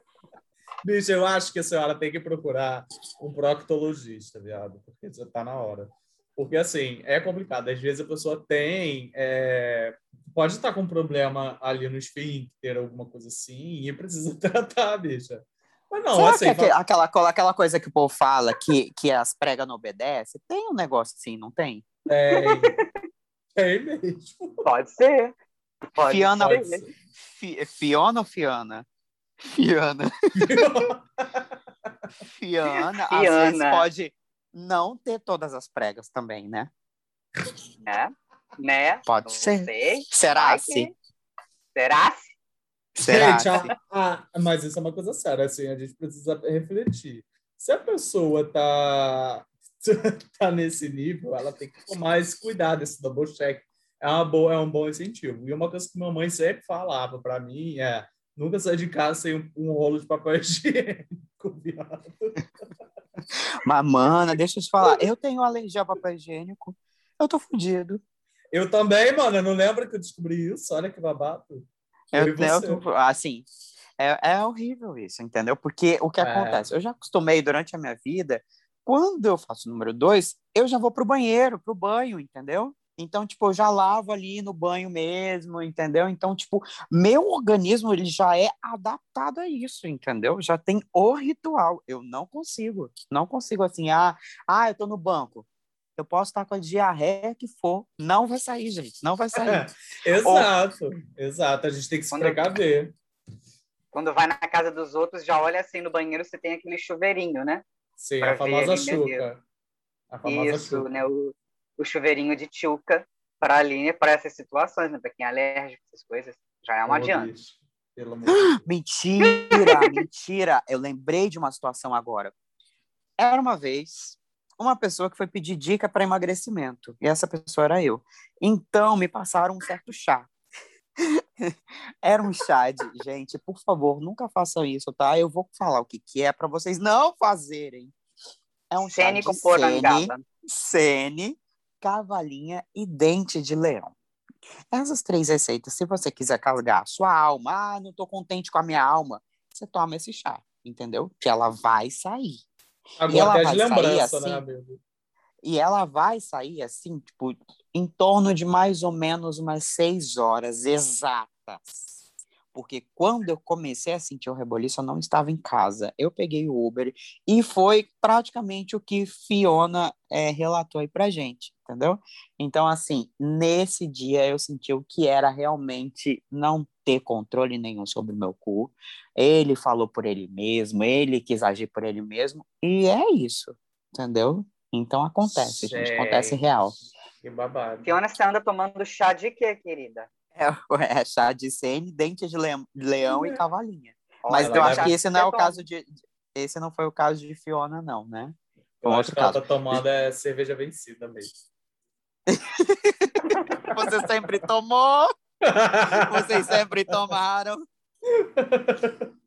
Bicho, eu acho que a senhora tem que procurar um proctologista, viado, porque já tá na hora. Porque, assim, é complicado. Às vezes a pessoa tem. é, pode estar com um problema ali no esfíncter, alguma coisa assim, e precisa tratar, bicha. Mas não, Será assim. que é fala- aquela, aquela, coisa que o povo fala, que, que as pregas não obedecem? Tem um negócio assim, não tem? Tem. Tem mesmo. Pode ser. Pode Fiona, Pode ser. ser. Fi- Fiona ou Fiana? Fiana. Fiana, às vezes Fiana. pode não ter todas as pregas também, né? Né? Né? Pode Não ser. sei. Será se? que- Será se? Será Gente, a- a- mas isso é uma coisa séria, assim, a gente precisa refletir. Se a pessoa tá, tá nesse nível, ela tem que tomar esse cuidado, esse double check. É, uma boa, é um bom incentivo. E uma coisa que minha mãe sempre falava para mim é nunca sair de casa sem um, um rolo de papel higiênico, viado. Mas, mana, deixa eu te falar. Eu tenho alergia a papel higiênico. Eu tô fudido. Eu também, mano, eu não lembro que eu descobri isso. Olha que babado. Eu, Eu tô- assim, é, é horrível isso, entendeu? Porque o que É. acontece? Eu já acostumei durante a minha vida, quando eu faço o número dois, eu já vou pro banheiro, pro banho, entendeu? Então, tipo, eu já lavo ali no banho mesmo, entendeu? Então, tipo, meu organismo, ele já é adaptado a isso, entendeu? Já tem o ritual. Eu não consigo. Não consigo assim, ah, ah eu tô no banco. Eu posso estar com a diarreia que for. Não vai sair, gente. Não vai sair. Exato, exato. A gente tem que se precaver. quando vai na casa dos outros, já olha assim no banheiro, você tem aquele chuveirinho, né? Sim, Pra a famosa chuca. A famosa Isso, chuca. né? O, o chuveirinho de tchuca para ali, né? Para essas situações, né? Para quem é alérgico, essas coisas, já é uma adianta. Deus. Mentira, mentira. Eu lembrei de uma situação agora. Era uma vez uma pessoa que foi pedir dica para emagrecimento. E essa pessoa era eu. Então, me passaram um certo chá. Era um chá de. Gente, por favor, nunca façam isso, tá? Eu vou falar o que, que é para vocês não fazerem. É um chá Sene de com sene, sene, cavalinha e dente de leão. Essas três receitas, se você quiser carregar a sua alma, ah, não tô contente com a minha alma, você toma esse chá, entendeu? Que ela vai sair. E ela Agora vai de sair lembrança, assim? né, amigo? E ela vai sair assim, tipo, em torno de mais ou menos umas seis horas exatas. Porque quando eu comecei a sentir o reboliço, eu não estava em casa. Eu peguei o Uber e foi praticamente o que Fiona é, relatou aí pra gente, entendeu? Então, assim, nesse dia eu senti o que era realmente não ter controle nenhum sobre o meu cu. Ele falou por ele mesmo, ele quis agir por ele mesmo, e é isso, entendeu? Então acontece, gente, acontece real. Que babado. Fiona, você anda tomando chá de quê, querida? É, é chá de sene, dente de leão, leão e cavalinha. Mas Olha, eu ela acho que esse não é o caso de. Esse não foi o caso de Fiona, não, né? Eu Um acho que ela caso. tá tomando é cerveja vencida mesmo. Você sempre tomou, vocês sempre tomaram.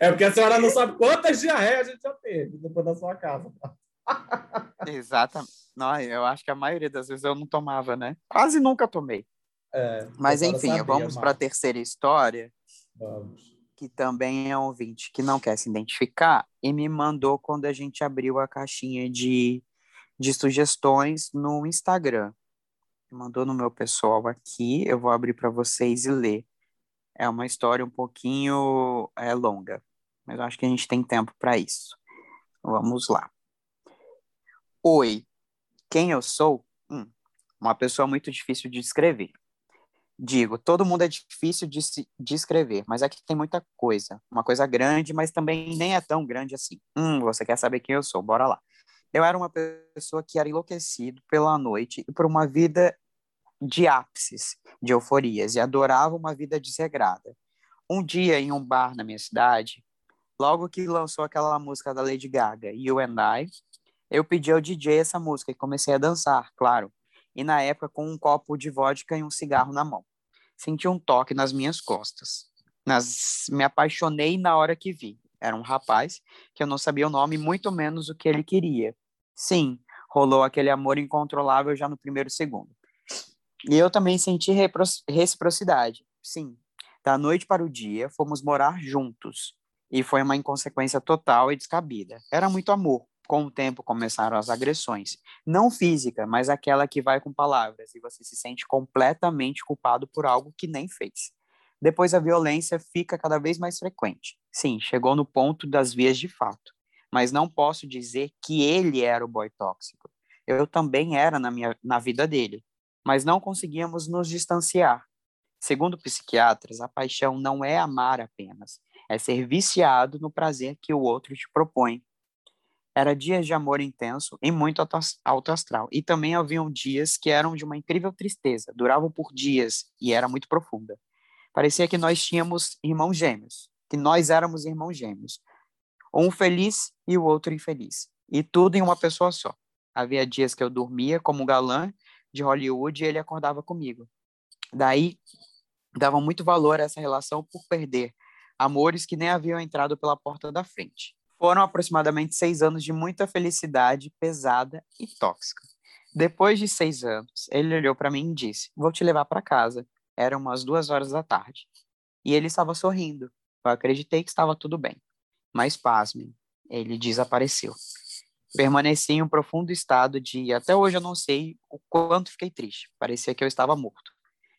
É porque a senhora não sabe quantas diarreias a gente já teve depois da sua casa. Exatamente. Não, eu acho que a maioria das vezes eu não tomava, né? Quase nunca tomei. É, Mas enfim, sabia, vamos para a terceira história, Vamos. que também é um ouvinte que não quer se identificar e me mandou quando a gente abriu a caixinha de, de sugestões no Instagram. Mandou no meu pessoal aqui, eu vou abrir para vocês e ler. É uma história um pouquinho é, longa, mas eu acho que a gente tem tempo para isso. Vamos lá. Oi, quem eu sou? Hum, uma pessoa muito difícil de descrever. Digo, todo mundo é difícil de se descrever, mas aqui tem muita coisa. Uma coisa grande, mas também nem é tão grande assim. Hum, você quer saber quem eu sou? Bora lá. Eu era uma pessoa que era enlouquecido pela noite e por uma vida de ápices, de euforias, e adorava uma vida desregrada. Um dia, em um bar na minha cidade, logo que lançou aquela música da Lady Gaga, You and I, eu pedi ao DJ essa música e comecei a dançar, claro. E na época com um copo de vodka e um cigarro na mão. Senti um toque nas minhas costas. Nas... Me apaixonei na hora que vi. Era um rapaz que eu não sabia o nome, muito menos o que ele queria. Sim, rolou aquele amor incontrolável já no primeiro segundo. E eu também senti reciprocidade. Sim, da noite para o dia, fomos morar juntos. E foi uma inconsequência total e descabida. Era muito amor. Com o tempo começaram as agressões. Não física, mas aquela que vai com palavras e você se sente completamente culpado por algo que nem fez. Depois a violência fica cada vez mais frequente. Sim, chegou no ponto das vias de fato. Mas não posso dizer que ele era o boy tóxico. Eu também era na, minha, na vida dele. Mas não conseguíamos nos distanciar. Segundo psiquiatras, a paixão não é amar apenas, é ser viciado no prazer que o outro te propõe. Era dias de amor intenso e muito alto- astral. E também haviam dias que eram de uma incrível tristeza, duravam por dias e era muito profunda. Parecia que nós tínhamos irmãos gêmeos, que nós éramos irmãos gêmeos. Um feliz e o outro infeliz. E tudo em uma pessoa só. Havia dias que eu dormia como um galã de Hollywood e ele acordava comigo. Daí, davam muito valor a essa relação por perder amores que nem haviam entrado pela porta da frente. Foram aproximadamente seis anos de muita felicidade pesada e tóxica. Depois de seis anos, ele olhou para mim e disse: Vou te levar para casa. Eram umas duas horas da tarde. E ele estava sorrindo. Eu acreditei que estava tudo bem. Mas, pasmem, ele desapareceu. Permaneci em um profundo estado de. Até hoje eu não sei o quanto fiquei triste. Parecia que eu estava morto.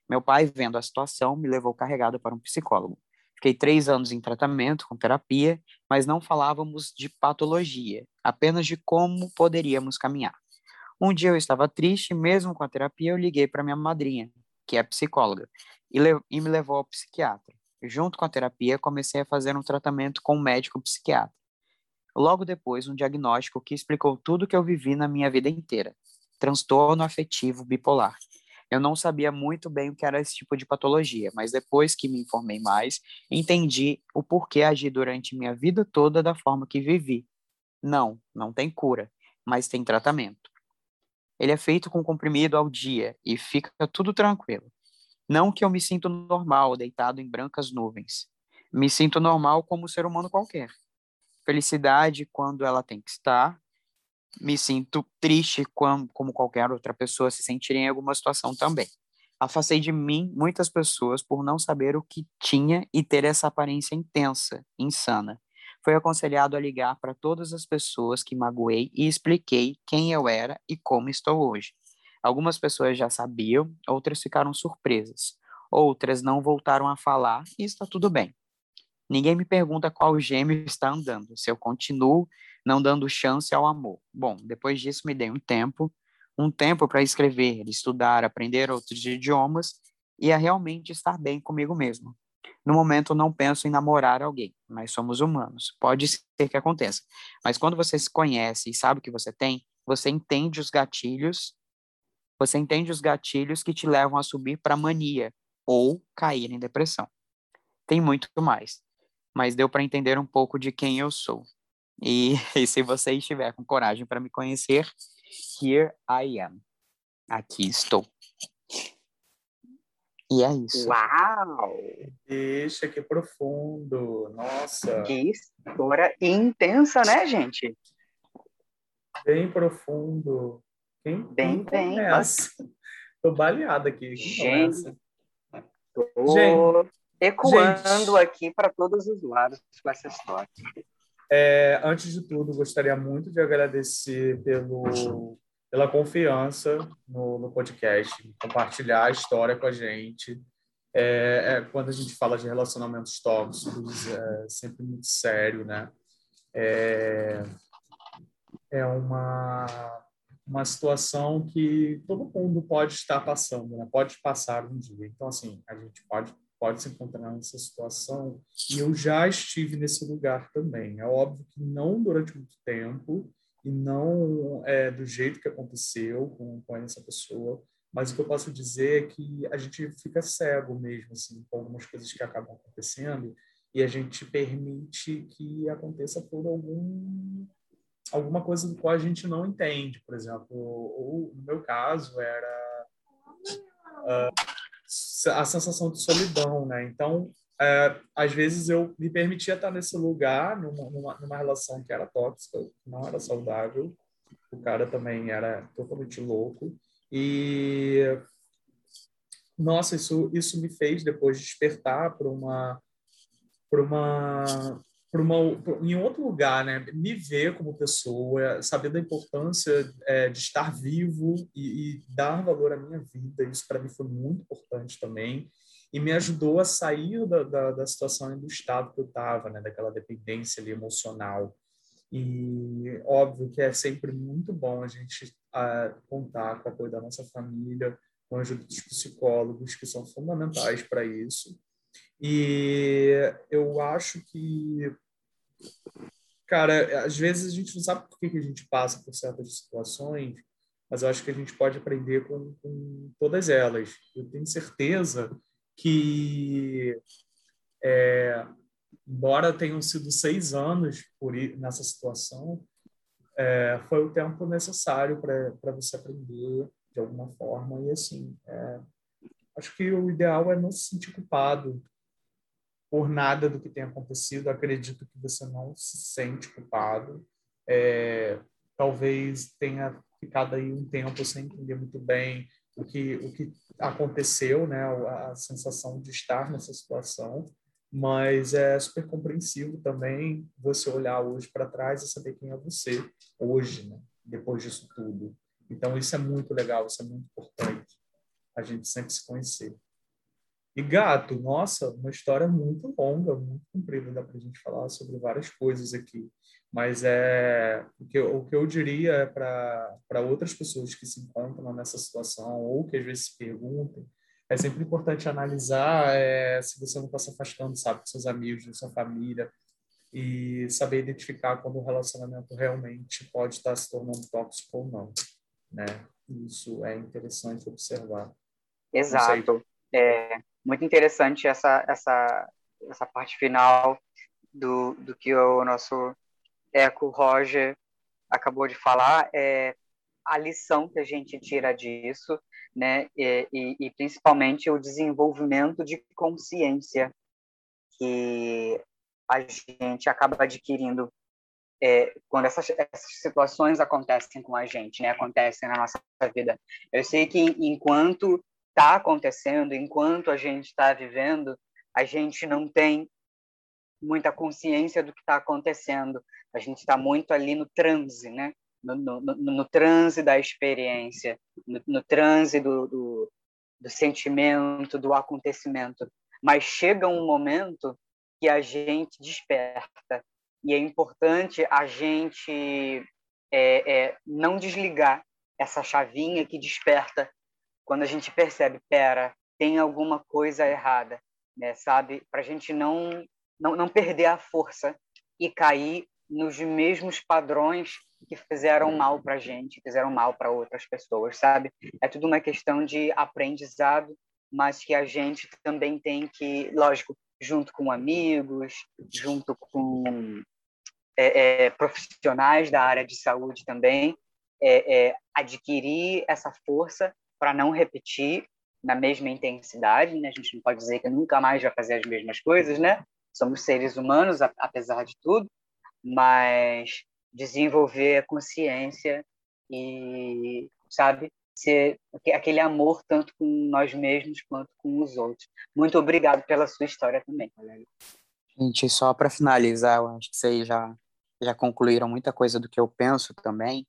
Meu pai, vendo a situação, me levou carregado para um psicólogo. Fiquei três anos em tratamento, com terapia, mas não falávamos de patologia, apenas de como poderíamos caminhar. Um dia eu estava triste, mesmo com a terapia, eu liguei para minha madrinha, que é psicóloga, e, e me levou ao psiquiatra. Junto com a terapia, comecei a fazer um tratamento com um médico psiquiatra. Logo depois, um diagnóstico que explicou tudo que eu vivi na minha vida inteira: transtorno afetivo bipolar. Eu não sabia muito bem o que era esse tipo de patologia, mas depois que me informei mais, entendi o porquê agi durante minha vida toda da forma que vivi. Não, não tem cura, mas tem tratamento. Ele é feito com comprimido ao dia e fica tudo tranquilo. Não que eu me sinto normal, deitado em brancas nuvens. Me sinto normal como ser humano qualquer. Felicidade quando ela tem que estar, me sinto triste como, como qualquer outra pessoa se sentiria em alguma situação também. Afastei de mim muitas pessoas por não saber o que tinha e ter essa aparência intensa, insana. Foi aconselhado a ligar para todas as pessoas que magoei e expliquei quem eu era e como estou hoje. Algumas pessoas já sabiam, outras ficaram surpresas. Outras não voltaram a falar e está tudo bem. Ninguém me pergunta qual gêmeo está andando, se eu continuo não dando chance ao amor. Bom, depois disso me dei um tempo, um tempo para escrever, estudar, aprender outros idiomas e a realmente estar bem comigo mesmo. No momento não penso em namorar alguém, mas somos humanos. Pode ser que aconteça. Mas quando você se conhece e sabe o que você tem, você entende os gatilhos, você entende os gatilhos que te levam a subir para mania ou cair em depressão. Tem muito mais, mas deu para entender um pouco de quem eu sou. E, e se você estiver com coragem para me conhecer, here I am. Aqui estou. E é isso. Uau! Deixa que profundo. Nossa. Que história intensa, né, gente? Bem profundo. Quem, bem, quem bem. Tô baleada aqui. Gente, tô gente, ecoando gente. aqui para todos os lados com essa história. É, antes de tudo, gostaria muito de agradecer pelo, pela confiança no, no podcast, compartilhar a história com a gente. É, é, quando a gente fala de relacionamentos tóxicos, é sempre muito sério, né? É, é uma, uma situação que todo mundo pode estar passando, né? Pode passar um dia. Então, assim, a gente pode pode se encontrar nessa situação. E eu já estive nesse lugar também. É óbvio que não durante muito tempo e não é, do jeito que aconteceu com, com essa pessoa, mas o que eu posso dizer é que a gente fica cego mesmo assim com algumas coisas que acabam acontecendo e a gente permite que aconteça por algum alguma coisa do qual a gente não entende, por exemplo, ou no meu caso era uh, a sensação de solidão, né? Então, é, às vezes eu me permitia estar nesse lugar, numa, numa, numa, relação que era tóxica, não era saudável. O cara também era totalmente louco. E, nossa, isso, isso me fez depois despertar para uma, uma uma em outro lugar, né? Me ver como pessoa, saber da importância é, de estar vivo e, e, dar valor à minha vida. Isso para mim foi muito importante também e me ajudou a sair da, da, da situação do estado que eu estava, né? Daquela dependência ali emocional. E óbvio que é sempre muito bom a gente a, contar com o apoio da nossa família, com a ajuda dos psicólogos que são fundamentais para isso. E eu acho que, cara, às vezes a gente não sabe por que, que a gente passa por certas situações, mas eu acho que a gente pode aprender com, com todas elas. Eu tenho certeza que, é, embora tenham sido seis anos por nessa situação, é, foi o tempo necessário para você aprender de alguma forma. E, assim, é, acho que o ideal é não se sentir culpado por nada do que tem acontecido. Acredito que você não se sente culpado. É, talvez tenha ficado aí um tempo sem entender muito bem o que o que aconteceu, né? A, a sensação de estar nessa situação. Mas é super compreensivo também você olhar hoje para trás e saber quem é você hoje, né? Depois disso tudo. Então isso é muito legal, isso é muito importante. A gente sempre se conhecer. E Gato, nossa, uma história muito longa, muito comprida, dá para a gente falar sobre várias coisas aqui. Mas é o que, eu, o que eu diria é para outras pessoas que se encontram nessa situação ou que às vezes se perguntem é sempre importante analisar é, se você não está se afastando, sabe, dos seus amigos, da sua família, e saber identificar quando o relacionamento realmente pode estar se tornando tóxico ou não, né? Isso é interessante observar. Exato. É muito interessante essa, essa, essa parte final do, do que o nosso Eco Roger acabou de falar. É a lição que a gente tira disso, né? E, e, e principalmente o desenvolvimento de consciência que a gente acaba adquirindo é, quando essas, essas, situações acontecem com a gente, né? Acontecem na nossa vida. Eu sei que enquanto está acontecendo, enquanto a gente está vivendo, a gente não tem muita consciência do que está acontecendo. A gente está muito ali no transe, né? No, no, no, no transe da experiência, no, transe do, do, do sentimento, do acontecimento. Mas chega um momento que a gente desperta. E é importante a gente é, é, não desligar essa chavinha que desperta quando a gente percebe, pera, tem alguma coisa errada, né, sabe? Para a gente não, não, não perder a força e cair nos mesmos padrões que fizeram mal para a gente, fizeram mal para outras pessoas, sabe? É tudo uma questão de aprendizado, mas que a gente também tem que, lógico, junto com amigos, junto com é, é, profissionais da área de saúde também, é, é adquirir essa força para não repetir na mesma intensidade, né? A gente não pode dizer que nunca mais vai fazer as mesmas coisas, né? Somos seres humanos, apesar de tudo, mas desenvolver a consciência e, sabe, ser aquele amor tanto com nós mesmos quanto com os outros. Muito obrigado pela sua história também, Gente, só para finalizar, eu acho que vocês já, já concluíram muita coisa do que eu penso também.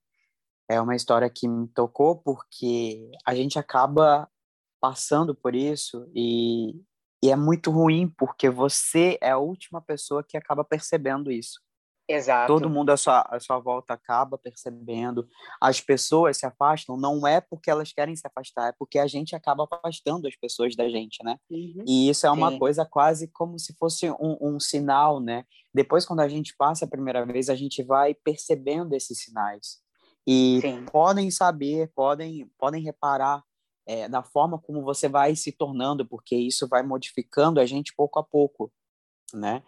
É uma história que me tocou porque a gente acaba passando por isso e, e é muito ruim porque você é a última pessoa que acaba percebendo isso. Exato. Todo mundo à sua, à sua volta acaba percebendo. As pessoas se afastam, não é porque elas querem se afastar, é porque a gente acaba afastando as pessoas da gente, né? Uhum. E isso é uma Sim. coisa quase como se fosse um, um, sinal, né? Depois, quando a gente passa a primeira vez, a gente vai percebendo esses sinais. E Sim. podem saber, podem, podem reparar é, da forma como você vai se tornando, porque isso vai modificando a gente pouco a pouco, né?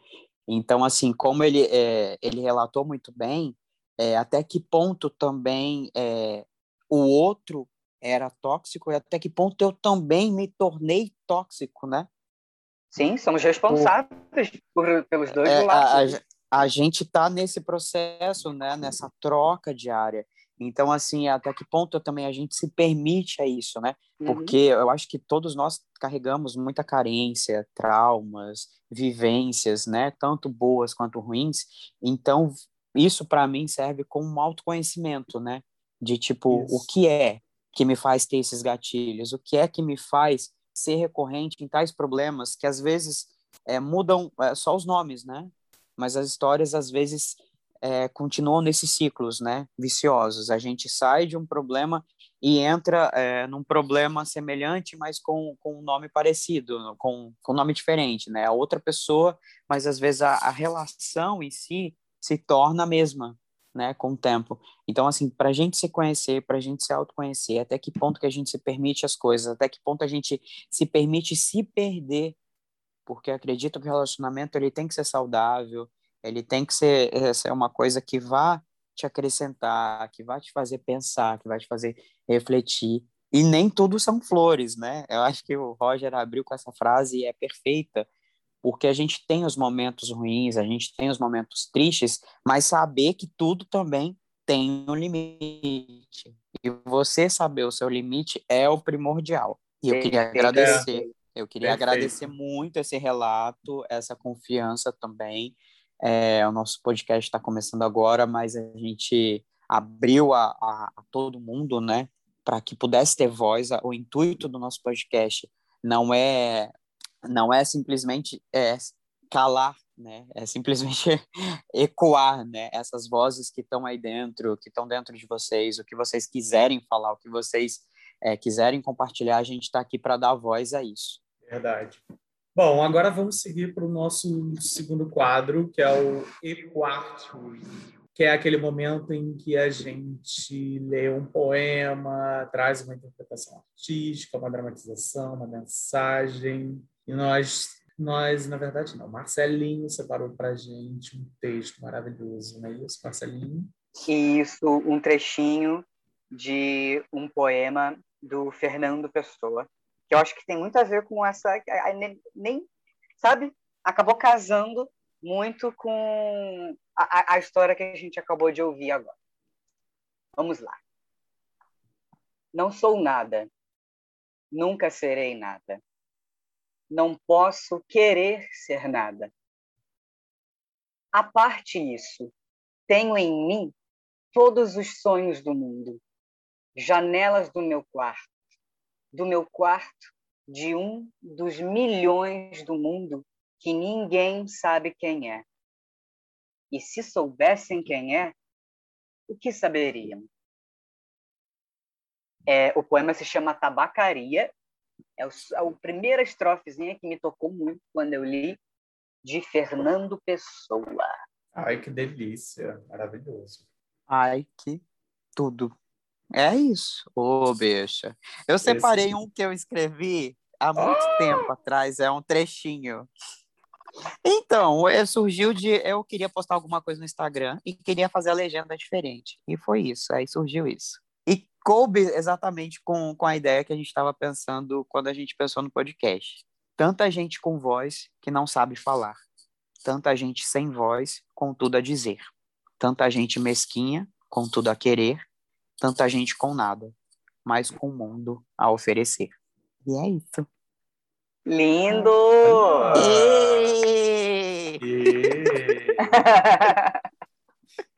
Então, assim, como ele, é, ele relatou muito bem, é, até que ponto também é, o outro era tóxico e até que ponto eu também me tornei tóxico, né? Sim, somos responsáveis por, pelos dois é, lados. A, a, gente está nesse processo, né? Nessa troca diária. Então, assim, até que ponto também a gente se permite a isso, né? Uhum. Porque eu acho que todos nós carregamos muita carência, traumas, vivências, né? Tanto boas quanto ruins. Então, isso para mim serve como um autoconhecimento, né? De tipo, isso. o que é que me faz ter esses gatilhos? O que é que me faz ser recorrente em tais problemas que às vezes é, mudam é, só os nomes, né? Mas as histórias às vezes é, continuam nesses ciclos, né, viciosos. A gente sai de um problema e entra é, num problema semelhante, mas com, com um nome parecido, com, com um nome diferente, né? A outra pessoa, mas às vezes a, a relação em si se torna a mesma, né, com o tempo. Então, assim, para a gente se conhecer, para a gente se autoconhecer, até que ponto que a gente se permite as coisas, até que ponto a gente se permite se perder, porque acredito que o relacionamento ele tem que ser saudável, ele tem que ser, ser uma coisa que vá te acrescentar, que vai te fazer pensar, que vai te fazer refletir. E nem tudo são flores, né? Eu acho que o Roger abriu com essa frase e é perfeita, porque a gente tem os momentos ruins, a gente tem os momentos tristes, mas saber que tudo também tem um limite. E você saber o seu limite é o primordial. E eu queria agradecer, eu queria Perfeito. agradecer muito esse relato, essa confiança também. É, o nosso podcast está começando agora, mas a gente abriu a, a, a todo mundo, né, para que pudesse ter voz. O intuito do nosso podcast não é não é simplesmente é, calar, né? É simplesmente ecoar, né? Essas vozes que estão aí dentro, que estão dentro de vocês, o que vocês quiserem falar, o que vocês é, quiserem compartilhar, a gente está aqui para dar voz a isso. Verdade. Bom, agora vamos seguir para o nosso segundo quadro, que é o E-Quarto, que é aquele momento em que a gente lê um poema, traz uma interpretação artística, uma dramatização, uma mensagem, e nós nós, na verdade, não. Marcelinho separou para gente um texto maravilhoso, não é isso, Marcelinho? Isso, um trechinho de um poema do Fernando Pessoa, que eu acho que tem muito a ver com essa. Nem, sabe? Acabou casando muito com a, a história que a gente acabou de ouvir agora. Vamos lá. Não sou nada, nunca serei nada não posso querer ser nada. A parte isso, tenho em mim todos os sonhos do mundo, janelas do meu quarto, do meu quarto de um dos milhões do mundo que ninguém sabe quem é. E se soubessem quem é, o que saberiam? É, o poema se chama Tabacaria é, o, é a primeira estrofezinha que me tocou muito quando eu li, de Fernando Pessoa. Ai, que delícia. Maravilhoso. Ai, que tudo. É isso. Ô, oh, bicha. Eu separei Esse... um que eu escrevi há muito oh! tempo atrás. É um trechinho. Então, surgiu de. Eu queria postar alguma coisa no Instagram e queria fazer a legenda diferente. E foi isso. Aí surgiu isso. E coube exatamente com, com a ideia que a gente estava pensando quando a gente pensou no podcast. Tanta gente com voz que não sabe falar. Tanta gente sem voz com tudo a dizer. Tanta gente mesquinha com tudo a querer. Tanta gente com nada, mas com o mundo a oferecer. E é isso. Lindo! E...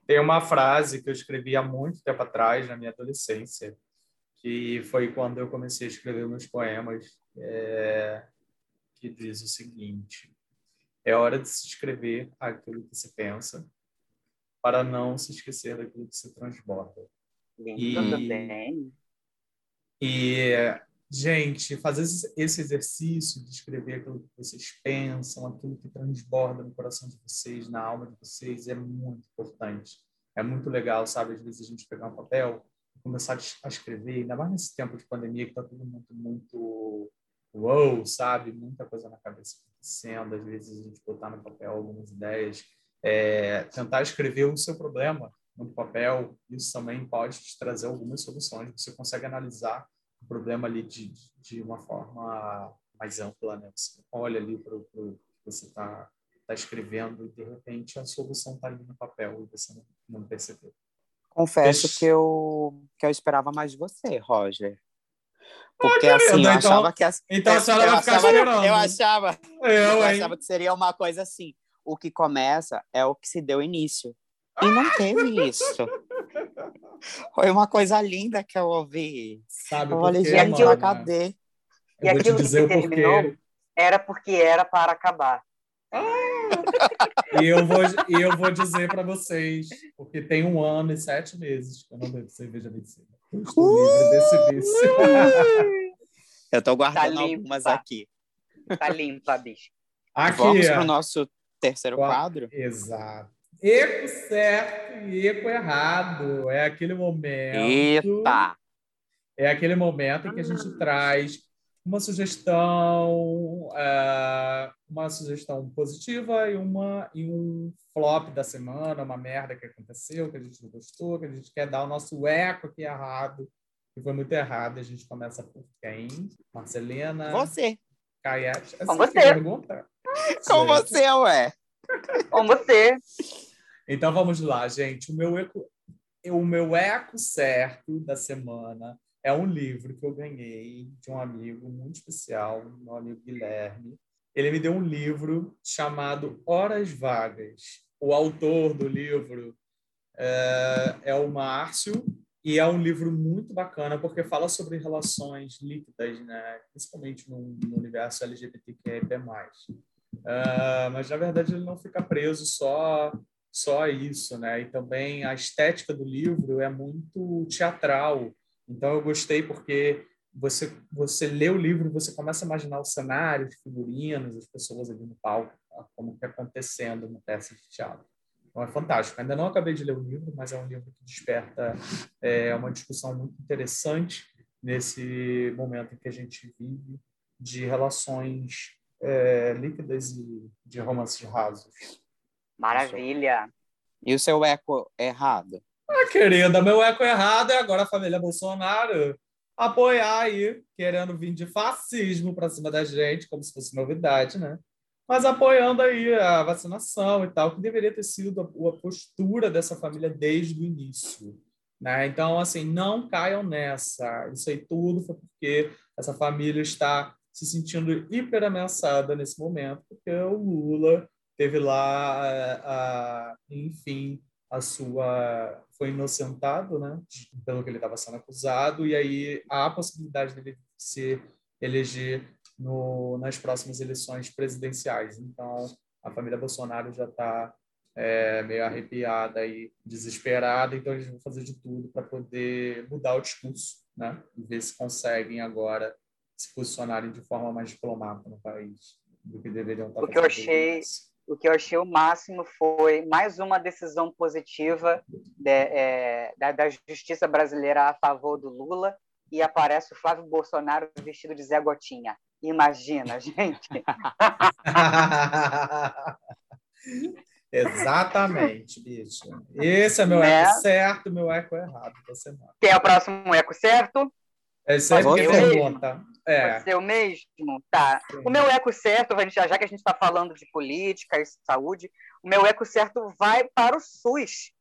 Tem uma frase que eu escrevi há muito tempo atrás, na minha adolescência, que foi quando eu comecei a escrever meus poemas, é, que diz o seguinte: é hora de se escrever aquilo que se pensa, para não se esquecer daquilo que se transborda. E, também. E Gente, fazer esse exercício de escrever aquilo que vocês pensam, aquilo que transborda no coração de vocês, na alma de vocês, é muito importante. É muito legal, sabe? Às vezes a gente pegar um papel e começar a escrever, ainda mais nesse tempo de pandemia que está tudo muito, muito wow, sabe? Muita coisa na cabeça acontecendo. Às vezes a gente botar no papel algumas ideias. É, tentar escrever o seu problema no papel, isso também pode te trazer algumas soluções. Você consegue analisar o problema ali de, de uma forma mais ampla, né? Você olha ali para o que você está tá escrevendo e de repente a solução está ali no papel e você não, não percebeu. Confesso Deixa... que eu que eu esperava mais de você, Roger. Porque ah, assim, eu então, achava que as, então a senhora vai ficar esperando. Eu achava, eu, eu achava que seria uma coisa assim. O que começa é o que se deu início. E não teve isso. Foi uma coisa linda que eu ouvi. Sabe, eu falei, gente, mano, cadê? E aquilo que terminou era porque era para acabar. Ah! e, eu vou, e eu vou dizer para vocês, porque tem um ano e sete meses que eu não bebo cerveja vencida. Eu estou uh! livre desse vício. eu estou guardando tá algumas aqui. Tá limpa, bicho. Aqui, Vamos para o nosso terceiro quadro? Exato. Eco certo e eco errado. É aquele momento. Eita! É aquele momento em que a gente ah. traz uma sugestão, é, uma sugestão positiva e uma e um flop da semana, uma merda que aconteceu, que a gente não gostou, que a gente quer dar o nosso eco aqui errado, que foi muito errado. A gente começa por quem? Marcelena? Você. Caiete. Com você. Pergunta? Com você, ué. Com você. Então vamos lá, gente. O meu eco, o meu eco certo da semana é um livro que eu ganhei de um amigo muito especial, meu amigo Guilherme. Ele me deu um livro chamado Horas Vagas. O autor do livro é, é o Márcio e é um livro muito bacana porque fala sobre relações líquidas, né? principalmente no, no universo LGBTQIA+. Uh, mas na verdade ele não fica preso só só isso, né? E também a estética do livro é muito teatral. Então eu gostei porque você, você lê o livro você começa a imaginar o cenário, os figurinos, as pessoas ali no palco, tá? como que é acontecendo uma peça de teatro. Então é fantástico. Ainda não acabei de ler o livro, mas é um livro que desperta é, uma discussão muito interessante nesse momento em que a gente vive de relações é, líquidas e de romances rasos. Maravilha. E o seu eco errado? Ah, querida, meu eco errado é agora a família Bolsonaro apoiar aí, querendo vir de fascismo para cima da gente, como se fosse novidade, né? Mas apoiando aí a vacinação e tal, que deveria ter sido a, a postura dessa família desde o início. Né? Então, assim, não caiam nessa. Isso aí tudo foi porque essa família está se sentindo hiper ameaçada nesse momento, porque o Lula teve lá, a, a, enfim, a sua foi inocentado, né, pelo que ele estava sendo acusado, e aí há a possibilidade dele se eleger no, nas próximas eleições presidenciais. Então, a família Bolsonaro já está é, meio arrepiada e desesperada, então eles vão fazer de tudo para poder mudar o discurso, né, e ver se conseguem agora se posicionarem de forma mais diplomata no país do que deveriam estar o que eu achei o que eu achei o máximo foi mais uma decisão positiva de, é, da, da, justiça brasileira a favor do Lula e aparece o Flávio Bolsonaro vestido de Zé Gotinha. Imagina, gente. Exatamente, bicho. Esse é meu né? eco certo, meu eco errado da semana. Quem é o próximo eco certo? É sempre que pergunta. É. Pode ser o mesmo? Tá. O meu eco certo, já que a gente está falando de política e saúde, o meu eco certo vai para o SUS,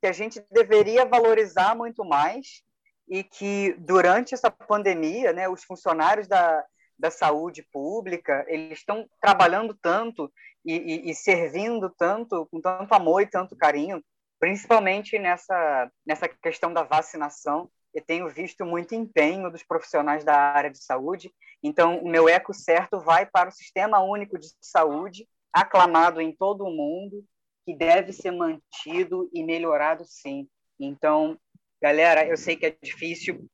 que a gente deveria valorizar muito mais e que durante essa pandemia, né, os funcionários da, da saúde pública, eles estão trabalhando tanto e, e, e servindo tanto, com tanto amor e tanto carinho, principalmente nessa, nessa questão da vacinação, e tenho visto muito empenho dos profissionais da área de saúde. Então, o meu eco certo vai para o Sistema Único de Saúde, aclamado em todo o mundo, que deve ser mantido e melhorado sim. Então, galera, eu sei que é difícil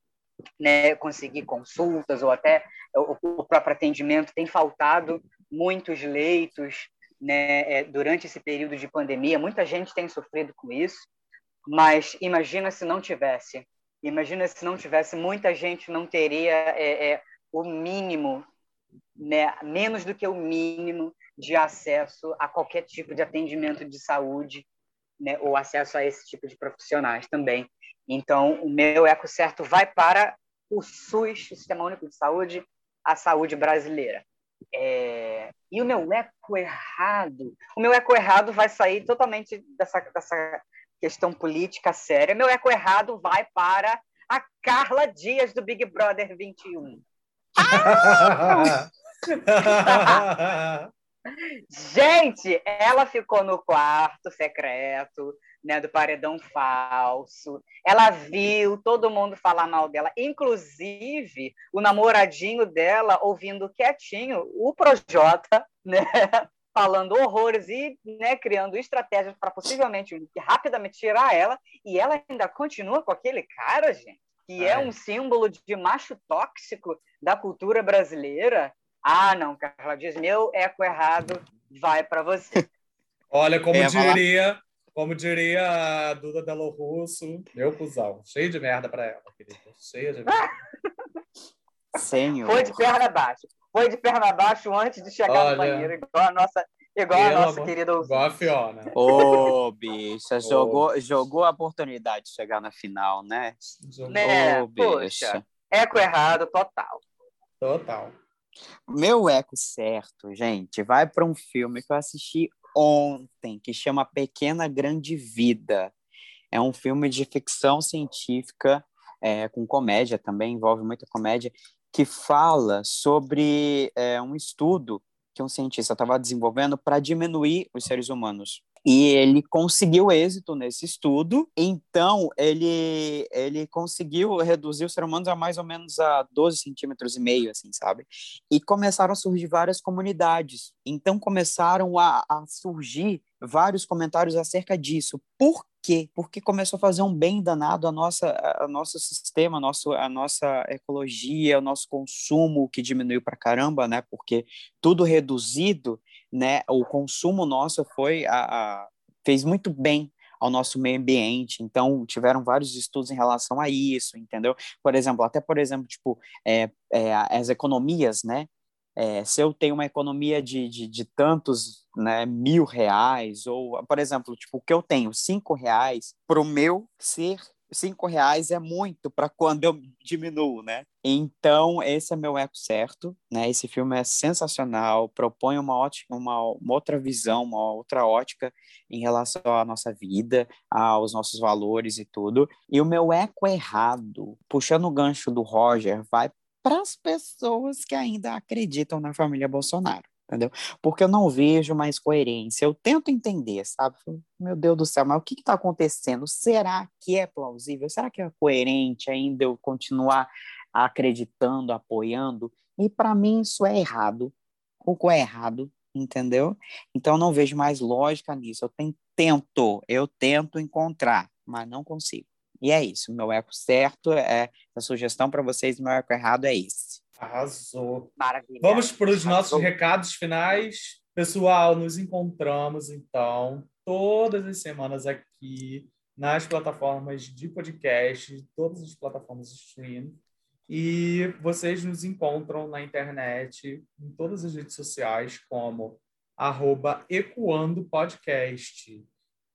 né, conseguir consultas ou até o, o próprio atendimento, tem faltado muitos leitos né, é, durante esse período de pandemia, muita gente tem sofrido com isso, mas imagina se não tivesse Imagina se não tivesse, muita gente não teria é, é, o mínimo, né, menos do que o mínimo de acesso a qualquer tipo de atendimento de saúde, né, ou acesso a esse tipo de profissionais também. Então, o meu eco certo vai para o SUS, o Sistema Único de Saúde, a saúde brasileira. É... E o meu eco errado, o meu eco errado vai sair totalmente dessa, dessa questão política séria. Meu eco errado vai para a Carla Dias do Big Brother 21. Ah! Gente, ela ficou no quarto secreto, né, do paredão falso. Ela viu todo mundo falar mal dela, inclusive o namoradinho dela ouvindo quietinho o Projota, né, falando horrores e né, criando estratégias para possivelmente rapidamente tirar ela, e ela ainda continua com aquele cara, gente, que é, é um símbolo de macho tóxico da cultura brasileira. Ah, não, Carla diz, meu eco errado vai para você. Olha, como é, diria, como diria a Duda Delo Russo, meu cuzão, cheio de merda para ela, querida, cheio de merda. Senhor. Foi de perna abaixo foi de perna abaixo antes de chegar Olha, no banheiro, igual a nossa, igual a nossa querida Igual a Fiona. Ô, oh, bicha, jogou, jogou a oportunidade de chegar na final, né? Jogou. Né? Oh, bicha. eco errado, total. Total. Meu eco certo, gente, vai para um filme que eu assisti ontem, que chama Pequena Grande Vida. É um filme de ficção científica é, com comédia também, envolve muita comédia, que fala sobre é, um estudo que um cientista estava desenvolvendo para diminuir os seres humanos. E ele conseguiu êxito nesse estudo, então ele, ele conseguiu reduzir os seres humanos a mais ou menos a 12 centímetros e meio, assim, sabe? E começaram a surgir várias comunidades. Então começaram a, a surgir vários comentários acerca disso. Por quê? Porque começou a fazer um bem danado a nossa, a nosso sistema, a, nosso, a nossa ecologia, o nosso consumo que diminuiu para caramba, né? Porque tudo reduzido, né? O consumo nosso foi a, a fez muito bem ao nosso meio ambiente. Então, tiveram vários estudos em relação a isso, entendeu? Por exemplo, até por exemplo, tipo, é, é, as economias, né? É, se eu tenho uma economia de, de, de, tantos né, mil reais, ou, por exemplo, tipo, o que eu tenho, cinco reais, para o meu ser cinco reais é muito para quando eu diminuo, né? Então, esse é meu eco certo, né? Esse filme é sensacional, propõe uma, ótica, uma, uma outra visão, uma outra ótica em relação à nossa vida, aos nossos valores e tudo. E o meu eco errado, puxando o gancho do Roger, vai para as pessoas que ainda acreditam na família Bolsonaro entendeu? Porque eu não vejo mais coerência. Eu tento entender, sabe? Meu Deus do céu, mas o que está acontecendo? Será que é plausível? Será que é coerente ainda eu continuar acreditando, apoiando? E para mim isso é errado. O é errado, entendeu? Então eu não vejo mais lógica nisso. Eu tento, eu tento encontrar, mas não consigo. E é isso. Meu eco certo é a sugestão para vocês, meu eco errado é esse. Arrasou. Maravilha. Vamos para os nossos recados finais. Pessoal, nos encontramos então todas as semanas aqui nas plataformas de podcast, todas as plataformas de stream. E vocês nos encontram na internet, em todas as redes sociais, como arroba Ecoando Podcast.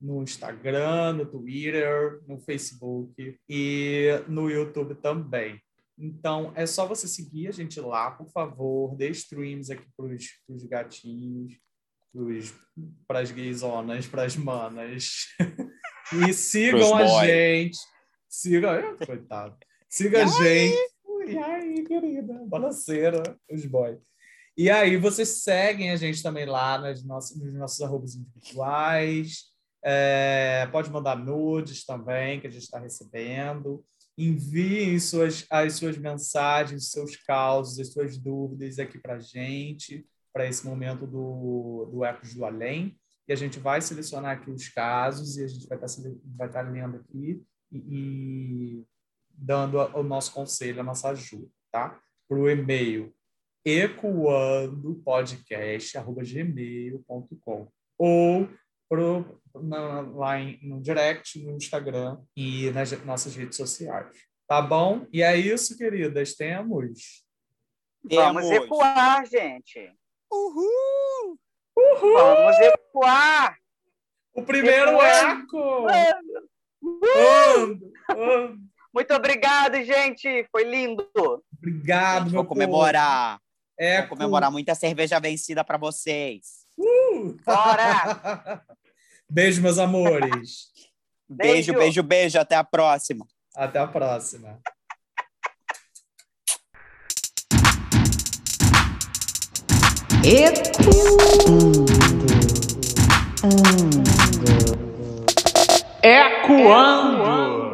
No Instagram, no Twitter, no Facebook e no YouTube também. Então, é só você seguir a gente lá, por favor. Dê streams aqui para os gatinhos, para as gaysonas, para as manas. e sigam a gente. Sigam. Coitado. Siga a gente. E aí, querida? Balaceira, os boys. E aí, vocês seguem a gente também lá nas nossas, nos nossos arrobas individuais. É, pode mandar nudes também, que a gente está recebendo enviem suas, as suas mensagens, seus causos, as suas dúvidas aqui para a gente, para esse momento do, do Ecos do Além. E a gente vai selecionar aqui os casos e a gente vai estar, tá estar tá lendo aqui e, e dando o nosso conselho, a nossa ajuda, tá? Para o e-mail ecoandopodcast.gmail.com ou pro, na, lá em, no direct, no Instagram e nas nossas redes sociais. Tá bom? E é isso, queridas. Temos. Vamos ecoar, gente. Uhul! Uhul! Vamos ecoar! O primeiro eco! Muito obrigado, gente. Foi lindo. Obrigado, gente, meu Vou comemorar. Eco. Vou comemorar muita cerveja vencida para vocês. Uh! Bora! Beijo, meus amores. Beijo, beijo, beijo. Até a próxima. Até a próxima. Ecoando. Ecoando.